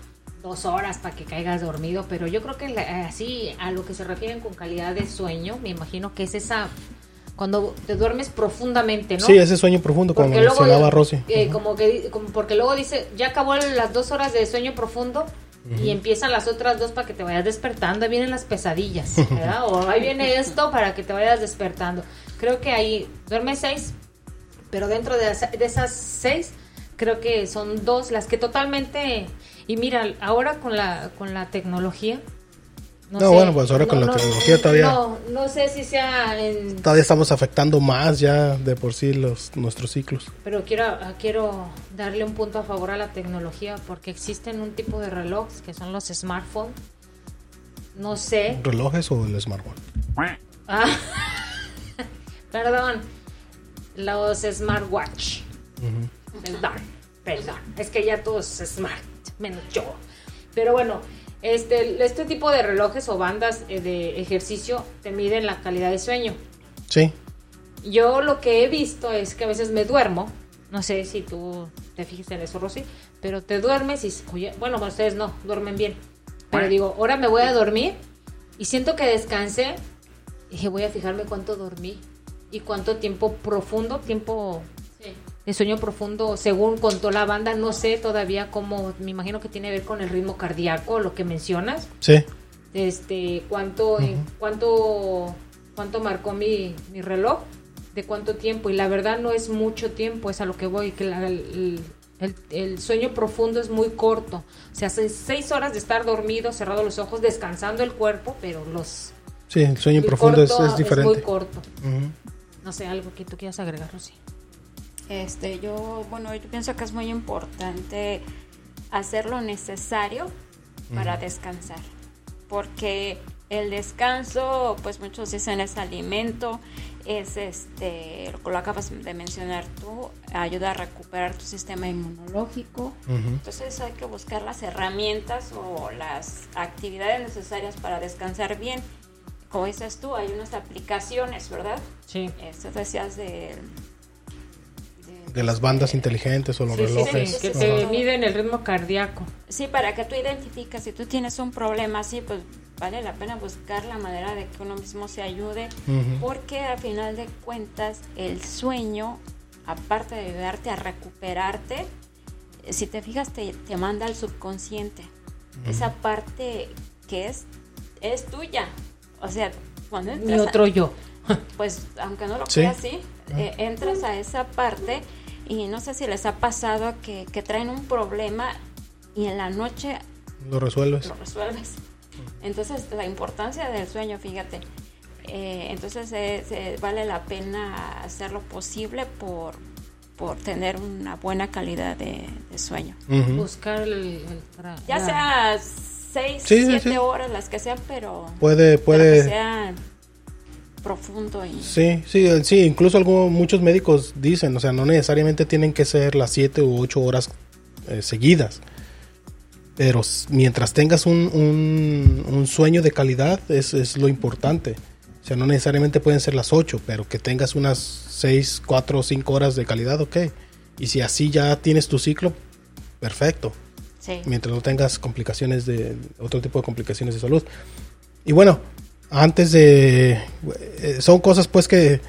dos horas para que caigas dormido, pero yo creo que así a lo que se refieren con calidad de sueño, me imagino que es esa cuando te duermes profundamente, ¿no? sí ese sueño profundo como Porque luego, mencionaba Rosy eh, como que como porque luego dice, ya acabó las dos horas de sueño profundo y empiezan las otras dos para que te vayas despertando. Ahí vienen las pesadillas, [laughs] ¿verdad? O ahí viene esto para que te vayas despertando. Creo que ahí duermes seis, pero dentro de esas seis, creo que son dos las que totalmente... Y mira, ahora con la, con la tecnología... No, bueno, pues ahora con la tecnología todavía- No, no sé si sea en todavía estamos afectando más ya de por sí los nuestros ciclos. Pero quiero, ah, quiero darle un punto a favor a la tecnología porque existen un tipo de relojes que son los smartphones. No sé. ¿Relojes o el smartphone? Ah, [laughs] perdón. Los smartwatch. Perdón, perdón. Es que ya todos smart, menos yo. Pero bueno, este, este tipo de relojes o bandas eh, de ejercicio te miden la calidad de sueño. Sí. Yo lo que he visto es que a veces me duermo. No sé si tú te fijas en eso, Rosy. Pero te duermes y, oye, bueno, ustedes no, duermen bien. Pero digo, ahora me voy a dormir y siento que descansé. Y dije, voy a fijarme cuánto dormí y cuánto tiempo profundo, tiempo de sueño profundo, según contó la banda. No sé todavía cómo, me imagino que tiene que ver con el ritmo cardíaco, lo que mencionas. Sí. este cuánto en- cuánto cuánto marcó mi, mi reloj de cuánto tiempo y la verdad no es mucho tiempo es a lo que voy que la- el, el- el sueño profundo es muy corto. O sea hace seis horas de estar dormido cerrado los ojos descansando el cuerpo pero los Sí, el sueño profundo es, corto es diferente. muy corto. No sé algo que tú quieras agregar Rosy Este, yo, bueno, yo pienso que es muy importante hacer lo necesario para descansar, porque el descanso, pues muchos dicen es alimento, es este, lo que lo acabas de mencionar tú, ayuda a recuperar tu sistema inmunológico. Entonces hay que buscar las herramientas o las actividades necesarias para descansar bien. Como dices tú, hay unas aplicaciones, ¿verdad? sí Esto decías de... De las bandas inteligentes o los Sí, sí, relojes. sí, que Ajá. te miden el ritmo cardíaco Sí, para que tú identificas si tú tienes un problema así, pues vale la pena buscar la manera de que uno mismo se ayude, Ujú. porque a final de cuentas el sueño, aparte de ayudarte a recuperarte, eh, si te fijas te, te manda al subconsciente, esa parte que es, es tuya. O sea, cuando entras a- otro yo [laughs] pues aunque no lo Sí. creas así, eh, entras a esa parte y no sé si les ha pasado que, que traen un problema y en la noche Lo resuelves. lo resuelves. Entonces, la importancia del sueño, fíjate. Eh, entonces, eh, se- vale la pena hacer lo posible por, por tener una buena calidad de, de sueño. Buscar el, el Ya sea seis, Sí, siete sí. horas, las que sean, pero, Puede, pero que puede. Profundo y... Sí, sí, eh, sí, incluso algunos, muchos médicos dicen, o sea, no necesariamente tienen que ser las 7 u 8 horas eh, seguidas. Pero mientras tengas un, un, un sueño de calidad, es, es lo importante. O sea, no necesariamente pueden ser las 8, pero que tengas unas 6, 4 o 5 horas de calidad, ok. Y si así ya tienes tu ciclo, perfecto. Sí. mientras no tengas complicaciones de otro tipo de complicaciones de salud. Y bueno, antes de eh, son cosas pues que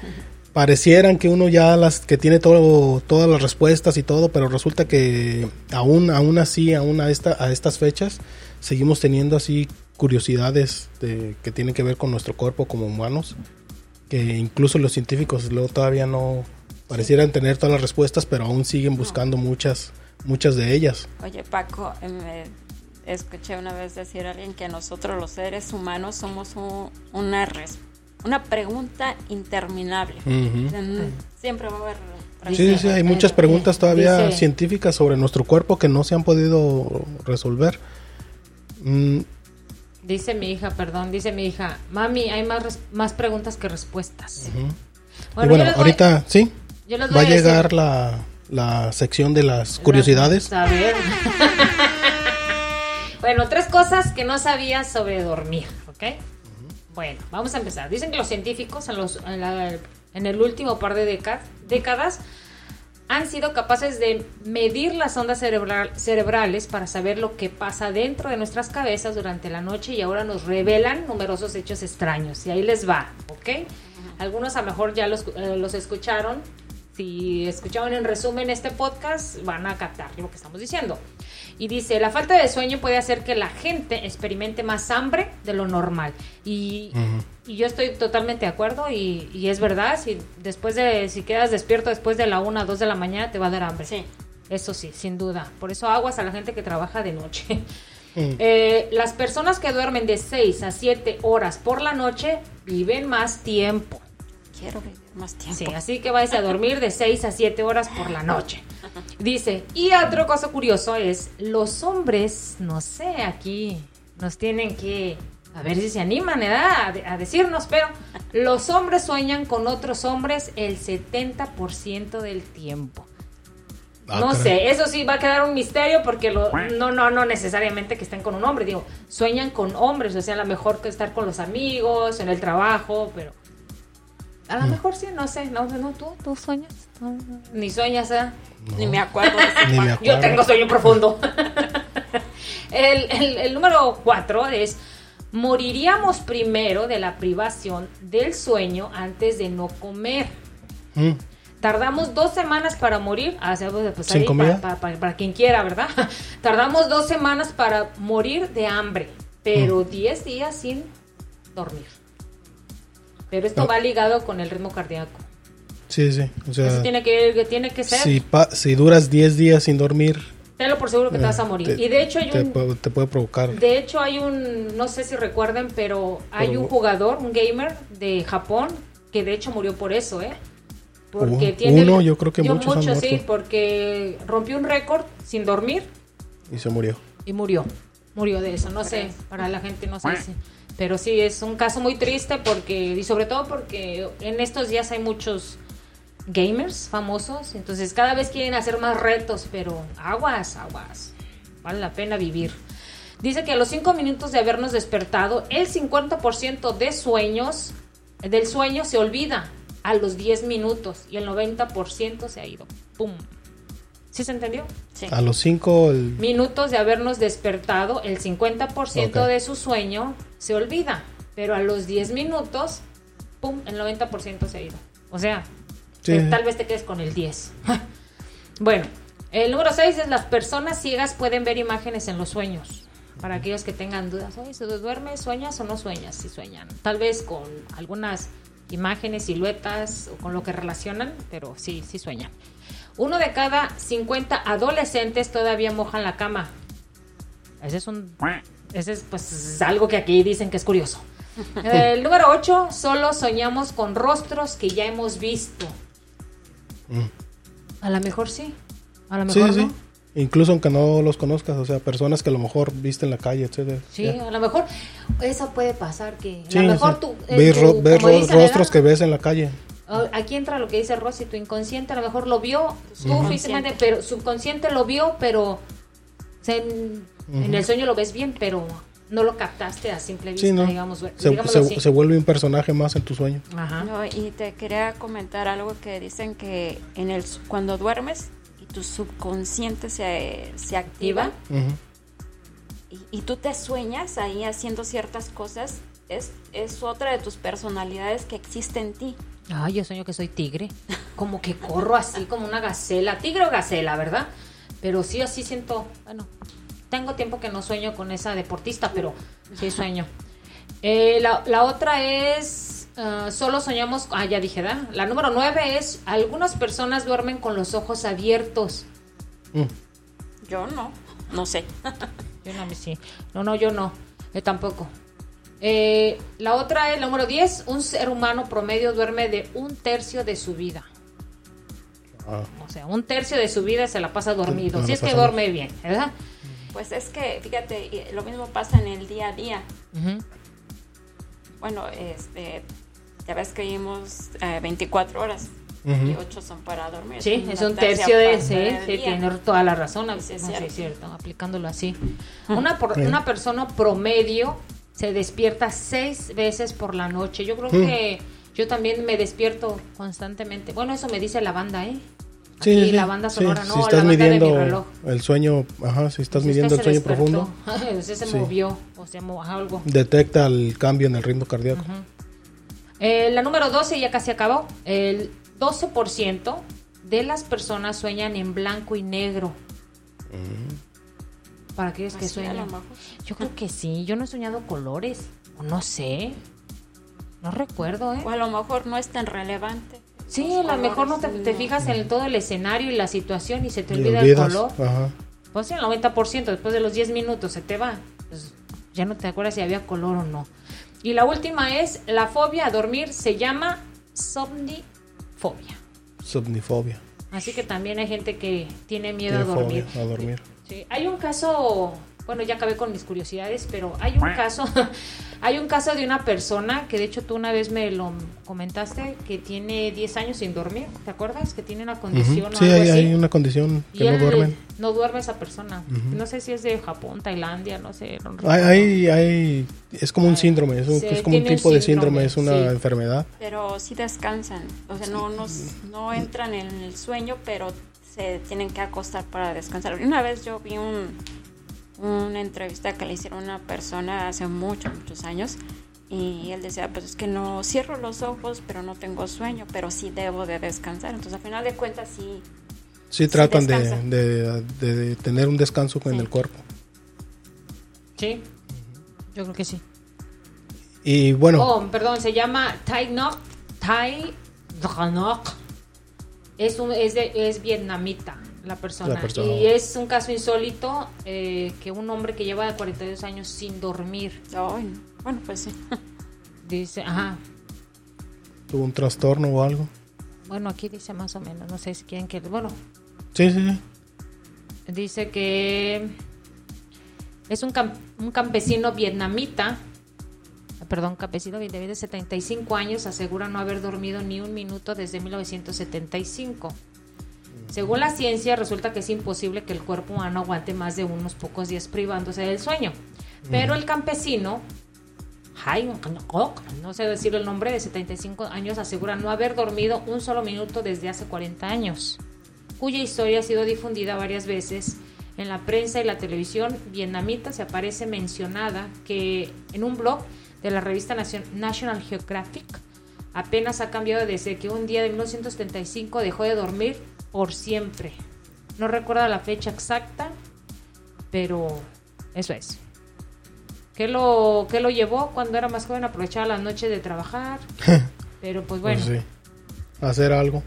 parecieran que uno ya las que tiene todo todas las respuestas y todo, pero resulta que aún aún así, aún a esta a estas fechas seguimos teniendo así curiosidades de, que tienen que ver con nuestro cuerpo como humanos, que incluso los científicos luego todavía no parecieran tener todas las respuestas, pero aún siguen buscando muchas muchas de ellas. Oye, Paco, eh, escuché una vez decir a alguien que nosotros los seres humanos somos un- una, res- una pregunta interminable. Siempre va a haber... Sí, sí, sí, hay muchas preguntas todavía Dice- científicas sobre nuestro cuerpo que no se han podido resolver. Mm, Dice mi hija, perdón, dice mi hija, mami, hay más, res- más preguntas que respuestas. yo bueno, ahorita sí, yo va a decir- llegar la, la sección de las curiosidades. A [laughs] ver. Bueno, tres cosas que no sabías sobre dormir, ¿ok? Bueno, vamos a empezar. Dicen que los científicos en, los, en, la- en el último par de décadas, décadas han sido capaces de medir las ondas cerebral- cerebrales para saber lo que pasa dentro de nuestras cabezas durante la noche y ahora nos revelan numerosos hechos extraños. Y ahí les va, ¿ok? Algunos a lo mejor ya los, eh, los escucharon. Si escucharon en resumen este podcast, van a captar lo que estamos diciendo. Y dice, la falta de sueño puede hacer que la gente experimente más hambre de lo normal. Y, y yo estoy totalmente de acuerdo y, y es verdad, si después de, si quedas despierto después de la 1 o 2 de la mañana te va a dar hambre. Sí. Eso sí, sin duda. Por eso aguas a la gente que trabaja de noche. [laughs] Mm. Eh, las personas que duermen de 6 a 7 horas por la noche viven más tiempo. Quiero vivir más tiempo. Sí, así que vais a dormir de 6 a 7 horas por la noche. Dice, y otro cosa curioso es, los hombres, no sé, aquí nos tienen que, a ver si se animan ¿verdad? a, de- a decirnos, pero los hombres sueñan con otros hombres el 70% del tiempo. Ah, no caray. sé, eso sí va a quedar un misterio porque lo, no, no, no necesariamente que estén con un hombre, digo, sueñan con hombres, o sea, a lo mejor que estar con los amigos, en el trabajo, pero a lo mejor sí, no sé, no, no, tú, tú sueñas, No, no, ni sueñas, ¿eh? Ni me acuerdo [laughs] Ni me. Yo tengo sueño profundo. [laughs] el, el- el número cuatro es, moriríamos primero de la privación del sueño antes de no comer. Mm, Tardamos dos semanas para morir. Ah, o sea, pues, pues, ¿Sin ahí, comida? Para, para- para quien quiera, ¿verdad? [laughs] Tardamos dos semanas para morir de hambre, pero Mm. diez días sin dormir. Pero esto No. va ligado con el ritmo cardíaco. sí, sí. O sea, Eso tiene que, tiene que ser. si, pa- si duras 10 días sin dormir, Tenlo por seguro que te eh, vas a morir. te- y de hecho hay te, un, te puede provocar. de hecho hay un, no sé si recuerden, pero hay Pero- un jugador, un gamer de Japón que de hecho murió por eso, ¿eh? Porque Uno- tiene uno, yo creo que muchos han muchos, sí, porque rompió un récord sin dormir Y se murió. y murió. Murió de eso, no sé, para la gente no sé si. Pero sí, es un caso muy triste porque, y sobre todo porque en estos días hay muchos gamers famosos, entonces cada vez quieren hacer más retos, pero aguas, aguas, vale la pena vivir. Dice que a los 5 minutos de habernos despertado, el 50% de sueños, del sueño se olvida a los 10 minutos y el 90% se ha ido. ¡Pum! ¿Sí se entendió? Sí. A los 5, el... minutos de habernos despertado, el 50% Ok. de su sueño se olvida, pero a los 10 minutos, ¡pum!, el 90% se ha ido. O sea, Sí. te- tal vez te quedes con el 10. [laughs] bueno, el número 6 es las personas ciegas pueden ver imágenes en los sueños. Para aquellos que tengan dudas, oye, ¿se duermes, sueñas o no sueñas? Si sueñan, tal vez con algunas imágenes, siluetas o con lo que relacionan, pero sí, sí sueñan. Uno de cada 50 adolescentes todavía mojan la cama. Ese es un. Ese es pues es algo que aquí dicen que es curioso. [laughs] El número 8, solo soñamos con rostros que ya hemos visto. A lo mejor sí. A lo mejor sí. no. Incluso aunque no los conozcas, o sea, personas que a lo mejor viste en la calle, etcétera. Sí, Ya. a lo mejor eso puede pasar que a Sí, lo mejor sí. tú, eh, Ves ro- ro- rostros ¿verdad? que ves en la calle. Ah, Aquí entra lo que dice Rosy, tu inconsciente a lo mejor lo vio, tú físicamente, pero subconsciente lo vio, pero o sea, en, en el sueño lo ves bien, pero no lo captaste a simple vista, Sí, ¿no? digamos, Se, se- así. se vuelve un personaje más en tu sueño. Ajá. No, y te quería comentar algo que dicen que en el cuando duermes y tu subconsciente se, se activa, Ujú. y tú te sueñas ahí haciendo ciertas cosas, es, es otra de tus personalidades que existe en ti. Ay, yo sueño que soy tigre. Como que corro así como una gacela. Tigre o gacela, ¿verdad? Pero sí, así siento. Bueno, tengo tiempo que no sueño con esa deportista, pero sí sueño. Eh, la, la otra es. ah, solo soñamos. Ah, ya dije, ¿verdad? La número nueve es. Algunas personas duermen con los ojos abiertos. Mm. Yo no, no sé. Yo no, sí. No, no, yo no. Yo tampoco. Eh, la otra es, la número 10, un ser humano promedio duerme de un tercio de su vida. Ah, O sea, un tercio de su vida se la pasa dormido. No, si no es que duerme bien, ¿verdad? Pues es que, fíjate, y lo mismo pasa en el día a día. Bueno, este, ya ves que vimos eh, 24 horas y ujú. 8 son para dormir. Sí, una es un tercio de parte sí, día. tiene toda la razón. Sí, es sí, cierto. es cierto, aplicándolo así. Una, por- Bien. una persona promedio se despierta seis veces por la noche. Yo creo Mm. que yo también me despierto constantemente. Bueno, eso me dice la banda, ¿eh? Sí, Aquí sí, la sí. banda Sí, sonora, si no, la estás banda de mi midiendo reloj. el sueño, ajá, si estás midiendo el sueño despertó. profundo, [laughs] Usted se movió o se mo- algo. detecta el cambio en el ritmo cardíaco. Eh, la número 12 ya casi acabó. El 12% de las personas sueñan en blanco y negro. ¿Para aquellos que Así, a lo sueñan? mejor. Yo creo que sí. Yo no he soñado colores. O no sé. No recuerdo, ¿eh? O a lo mejor no es tan relevante. Sí, a lo mejor no te, te fijas en todo el escenario y la situación y se te Y olvida olvidas, el color. Ajá. Pues sí, el 90% después de los 10 minutos se te va. Pues ya no te acuerdas si había color o no. Y la última es la fobia a dormir. Se llama somnifobia. Somnifobia. Así que también hay gente que tiene miedo Tiene a dormir. fobia a dormir. Sí, Hay un caso, bueno, ya acabé con mis curiosidades, pero hay un caso, [laughs] hay un caso de una persona que de hecho tú una vez me lo comentaste que tiene 10 años sin dormir, ¿te acuerdas? Que tiene una condición o Sí, algo hay, así. hay una condición Y que no duermen. No duerme esa persona. No sé si es de Japón, Tailandia, no sé. no Hay, hay, hay- es como un síndrome, es, un- Sí, es como un tipo de síndrome, síndrome, es una sí. enfermedad. Pero sí descansan. O sea, no, no, no entran en el sueño, pero se tienen que acostar para descansar. Una vez yo vi un, una entrevista que le hicieron a una persona hace muchos, muchos años. Y él decía, pues es que no cierro los ojos, pero no tengo sueño, pero sí debo de descansar. Entonces, al final de cuentas, sí, Sí tratan de, de- de- de tener un descanso en el cuerpo. Sí, yo creo que sí. Y bueno, Oh, perdón, se llama Tai Nok. Es, un, es, de, es vietnamita la persona. La persona. Y es un caso insólito eh, que un hombre que lleva 42 años sin dormir. ay, bueno, pues sí. [laughs] Dice, ajá. tuvo un trastorno o algo. Bueno, aquí dice más o menos. No sé si quieren que. Bueno, Sí, sí, sí. dice que es un, cam- un campesino vietnamita. Perdón, campesino vietnamita de 75 años asegura no haber dormido ni un minuto desde 1975. Según la ciencia, resulta que es imposible que el cuerpo humano aguante más de unos pocos días privándose del sueño. Pero el campesino, no sé decir el nombre, de 75 años, asegura no haber dormido un solo minuto desde hace 40 años, cuya historia ha sido difundida varias veces en la prensa y la televisión vietnamita. Se aparece mencionada que en un blog de la revista Nation- National Geographic apenas ha cambiado desde que un día de 1975 dejó de dormir por siempre. No recuerda la fecha exacta, pero eso es. ¿Qué lo, qué lo llevó cuando era más joven? Aprovechaba las noches de trabajar. [laughs] Pero pues bueno, Pues sí. Hacer algo.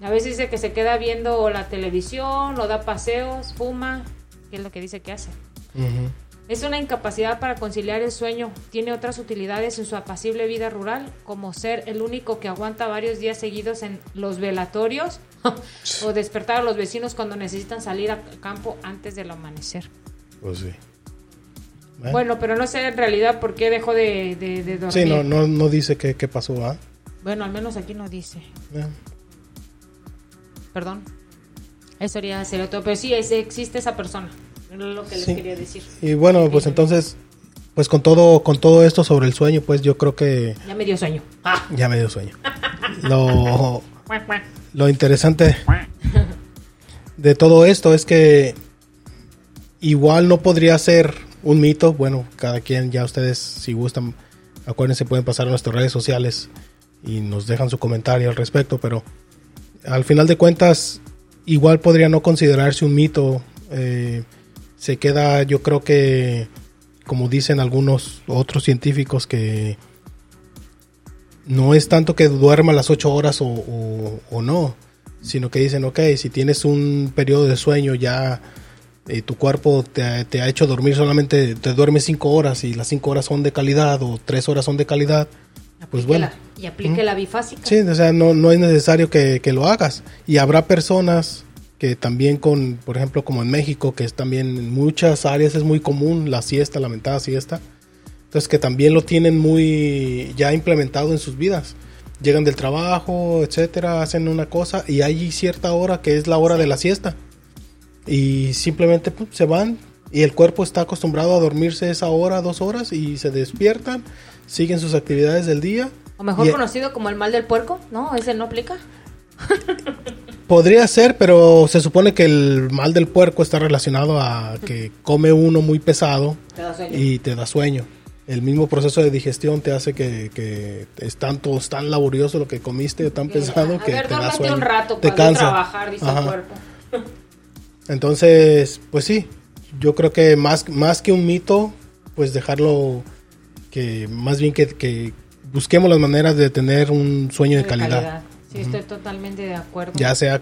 a veces dice que se queda viendo la televisión, o da paseos, fuma, que es lo que dice que hace. Ujú. Es una incapacidad para conciliar el sueño. Tiene otras utilidades en su apacible vida rural, como ser el único que aguanta varios días seguidos en los velatorios [laughs] o despertar a los vecinos cuando necesitan salir al campo antes del amanecer. Pues sí. Bueno. Bueno, pero no sé en realidad por qué dejó de, de, de dormir. Sí, no, no, no dice qué, qué pasó, ¿ah? Bueno, al menos aquí no dice. Eh, Perdón. Eso sería, sería todo. Pero sí, es- existe esa persona. Lo que les Sí. quería decir. Y bueno, pues entonces, pues con todo, con todo esto sobre el sueño, pues yo creo que Ya me dio sueño. Ah. ya me dio sueño. [laughs] Lo, lo interesante de todo esto es que igual no podría ser un mito, bueno, cada quien, ya ustedes, si gustan, acuérdense, pueden pasar a nuestras redes sociales y nos dejan su comentario al respecto, pero al final de cuentas, igual podría no considerarse un mito. Eh, se queda, yo creo que, como dicen algunos otros científicos, que no es tanto que duerma las ocho horas o, no, sino que dicen, ok, si tienes un periodo de sueño ya y tu cuerpo te, ha hecho dormir solamente, te duermes cinco horas y las cinco horas son de calidad o tres horas son de calidad, pues bueno. y aplique la bifásica. Sí, o sea, no, no es necesario que, lo hagas. Y habrá personas que también con, por ejemplo, como en México, que es también en muchas áreas es muy común la siesta, la lamentada siesta. Entonces que también lo tienen muy ya implementado en sus vidas. Llegan del trabajo, etcétera, hacen una cosa y hay cierta hora que es la hora de la siesta. Y simplemente pues, se van y el cuerpo está acostumbrado a dormirse esa hora, dos horas y se despiertan, siguen sus actividades del día. O mejor conocido como el mal del puerco, ¿no? ¿Ese no aplica? [laughs] Podría ser, pero se supone que el mal del puerco está relacionado a que come uno muy pesado y te da sueño. El mismo proceso de digestión te hace que, que es tanto tan laborioso lo que comiste, tan pesado que te da sueño. un rato te cansa. trabajar, dice el cuerpo. Entonces, pues sí, yo creo que más, más que un mito, pues dejarlo que más bien que, busquemos las maneras de tener un sueño de, calidad. Sí, estoy totalmente de acuerdo. Ya sea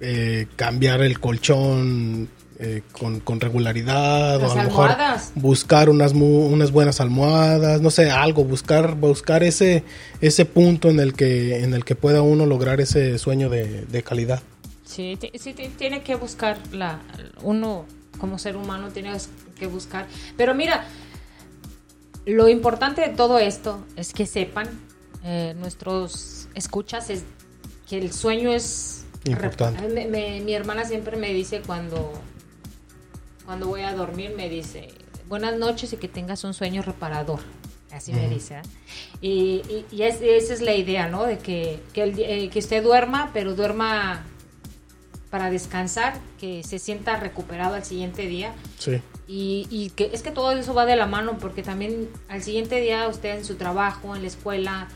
eh, cambiar el colchón eh, con, regularidad o a lo mejor buscar unas unas buenas almohadas, no sé, algo, buscar buscar ese ese punto en el que en el que pueda uno lograr ese sueño de, calidad. Sí, sí, tiene que buscar la uno como ser humano tiene que buscar, pero mira, lo importante de todo esto es que sepan eh, nuestros escuchas es que el sueño es importante. mi hermana siempre me dice cuando, cuando voy a dormir, me dice, buenas noches y que tengas un sueño reparador. Así me dice. ¿eh? Y, y, esa es la idea, ¿no? De que, que, eh, que usted duerma, pero duerma para descansar, que se sienta recuperado al siguiente día. Sí. Y, y, que es que todo eso va de la mano porque también al siguiente día usted en su trabajo, en la escuela,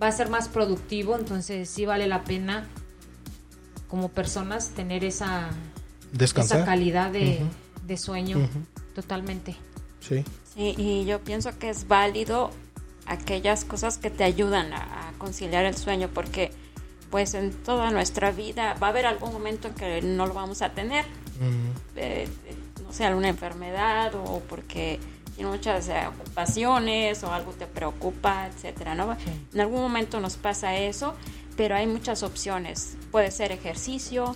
va a ser más productivo, entonces sí vale la pena como personas tener esa, esa calidad de, sueño totalmente. Sí. Sí, y yo pienso que es válido aquellas cosas que te ayudan a, conciliar el sueño, porque pues en toda nuestra vida va a haber algún momento en que no lo vamos a tener, eh, no sé, alguna enfermedad o porque tiene muchas eh, ocupaciones o algo te preocupa, etcétera, ¿no? En algún momento nos pasa eso, pero hay muchas opciones. Puede ser ejercicio,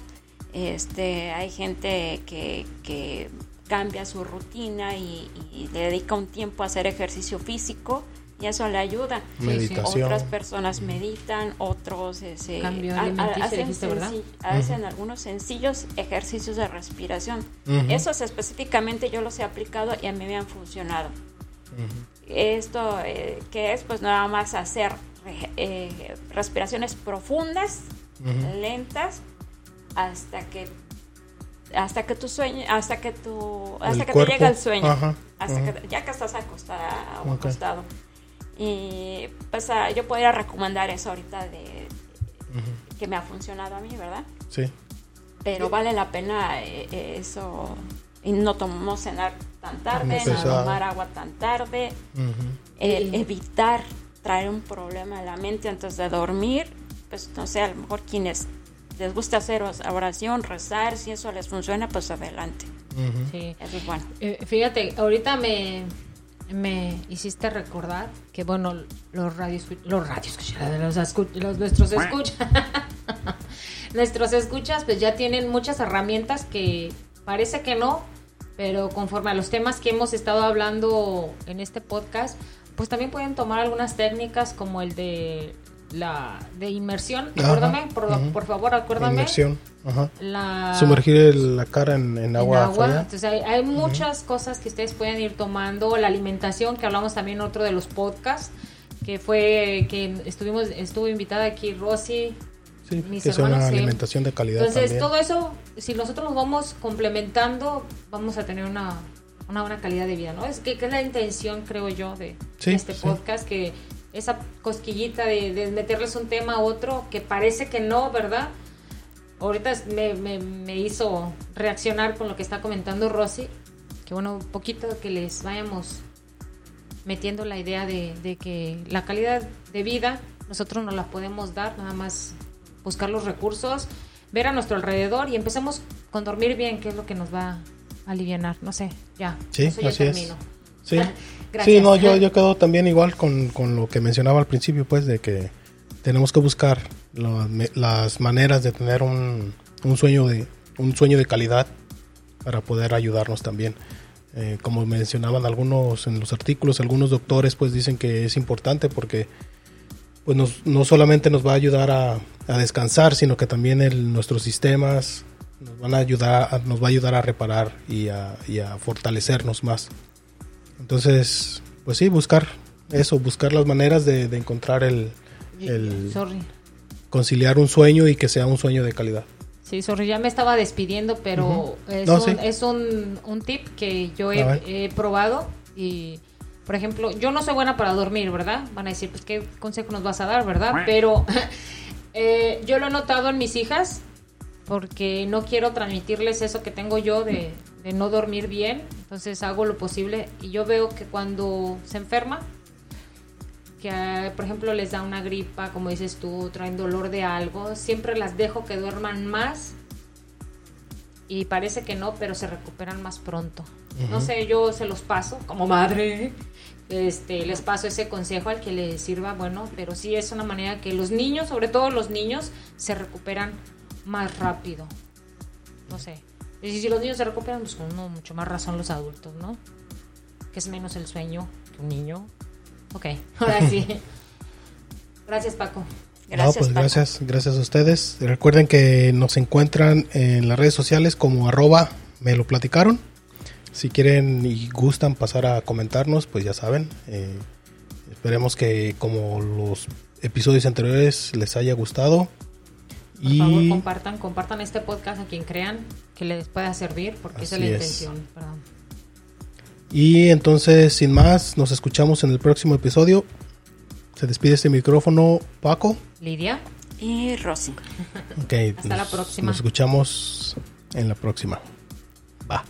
este, hay gente que, que cambia su rutina y, le dedica un tiempo a hacer ejercicio físico y eso le ayuda. Meditación. Otras personas meditan, otros hacen, hacen algunos sencillos ejercicios de respiración. Esos específicamente yo los he aplicado y a mí me han funcionado. Esto eh, que es pues nada más hacer eh, respiraciones profundas, lentas, hasta que hasta que tu sueño, hasta que tu, hasta que te llega el sueño, hasta que ya que estás acostada o acostado. Y pues ah, yo podría recomendar eso ahorita de que me ha funcionado a mí, ¿verdad? Sí. Pero vale la pena eh, eh, eso y no, no cenar tan tarde, no tomar agua tan tarde, evitar traer un problema a la mente antes de dormir, pues no sé, a lo mejor quienes les gusta hacer oración, rezar, si eso les funciona, pues adelante. Sí. Eso es bueno. Eh, fíjate, ahorita me, me hiciste recordar que, bueno, los radios, los radios, los, nuestros escuchas, [laughs] nuestros escuchas, pues ya tienen muchas herramientas que parece que no, pero conforme a los temas que hemos estado hablando en este podcast, pues también pueden tomar algunas técnicas como el de la de inmersión, acuérdame, por, favor, acuérdame. Inmersión, ajá. Sumergir la cara en, agua. Entonces hay, muchas cosas que ustedes pueden ir tomando, la alimentación, que hablamos también en otro de los podcasts, que fue que estuvimos, estuvo invitada aquí Rosy. Sí, mis que es una alimentación de calidad. Entonces todo eso, si nosotros nos vamos complementando, vamos a tener una una buena calidad de vida, ¿no? Es que, que es la intención, creo yo, de, Sí, este podcast, que esa cosquillita de, de meterles un tema a otro que parece que no, ¿verdad? Ahorita me, me, me hizo reaccionar con lo que está comentando Rosy, que bueno, poquito que les vayamos metiendo la idea de, de que la calidad de vida nosotros nos la podemos dar, nada más buscar los recursos, ver a nuestro alrededor y empecemos con dormir bien, que es lo que nos va a aliviar, no sé, ya. Sí, Eso ya así es. Sí, [laughs] Sí no, yo, yo quedo también igual con, con lo que mencionaba al principio, pues, de que tenemos que buscar las maneras de tener un, un sueño de un sueño de calidad para poder ayudarnos también. Eh, como mencionaban algunos en los artículos, algunos doctores pues dicen que es importante porque pues nos- no solamente nos va a ayudar a, descansar, sino que también nuestros sistemas nos van a ayudar, nos va a ayudar a reparar y a fortalecernos más. Entonces, pues sí, buscar eso, buscar las maneras de, de encontrar el, el Sorry. conciliar un sueño y que sea un sueño de calidad. Sí, sorry, ya me estaba despidiendo, pero es, No, un, sí. es un, un tip que yo he, he probado y, por ejemplo, yo no soy buena para dormir, ¿verdad? Van a decir, pues, ¿qué consejo nos vas a dar, verdad? Pero [laughs] eh, yo lo he notado en mis hijas porque no quiero transmitirles eso que tengo yo de, de no dormir bien, entonces hago lo posible y yo veo que cuando se enferma, que ah, por ejemplo les da una gripa, como dices tú, traen dolor de algo, siempre las dejo que duerman más y parece que no, pero se recuperan más pronto. No sé, yo se los paso como madre. Este, les paso ese consejo al que les sirva, bueno, pero sí es una manera que los niños, sobre todo los niños, se recuperan más rápido. No sé. Y si los niños se recuperan, pues con uno mucho más razón los adultos, ¿no? Que es menos el sueño que un niño. Ok, [laughs] ahora sí. [laughs] Gracias, Paco. Gracias, no, pues Paco. gracias, gracias a ustedes. Recuerden que nos encuentran en las redes sociales como arroba me lo platicaron. Si quieren y gustan pasar a comentarnos, pues ya saben. eh, esperemos que como los episodios anteriores les haya gustado. Por y favor, compartan, compartan este podcast a quien crean que les pueda servir, porque esa es la intención. Perdón. Y entonces, sin más, nos escuchamos en el próximo episodio. Se despide este micrófono, Paco. Lidia, Y Rosy. Ok, Hasta la próxima. Nos escuchamos en la próxima. Va.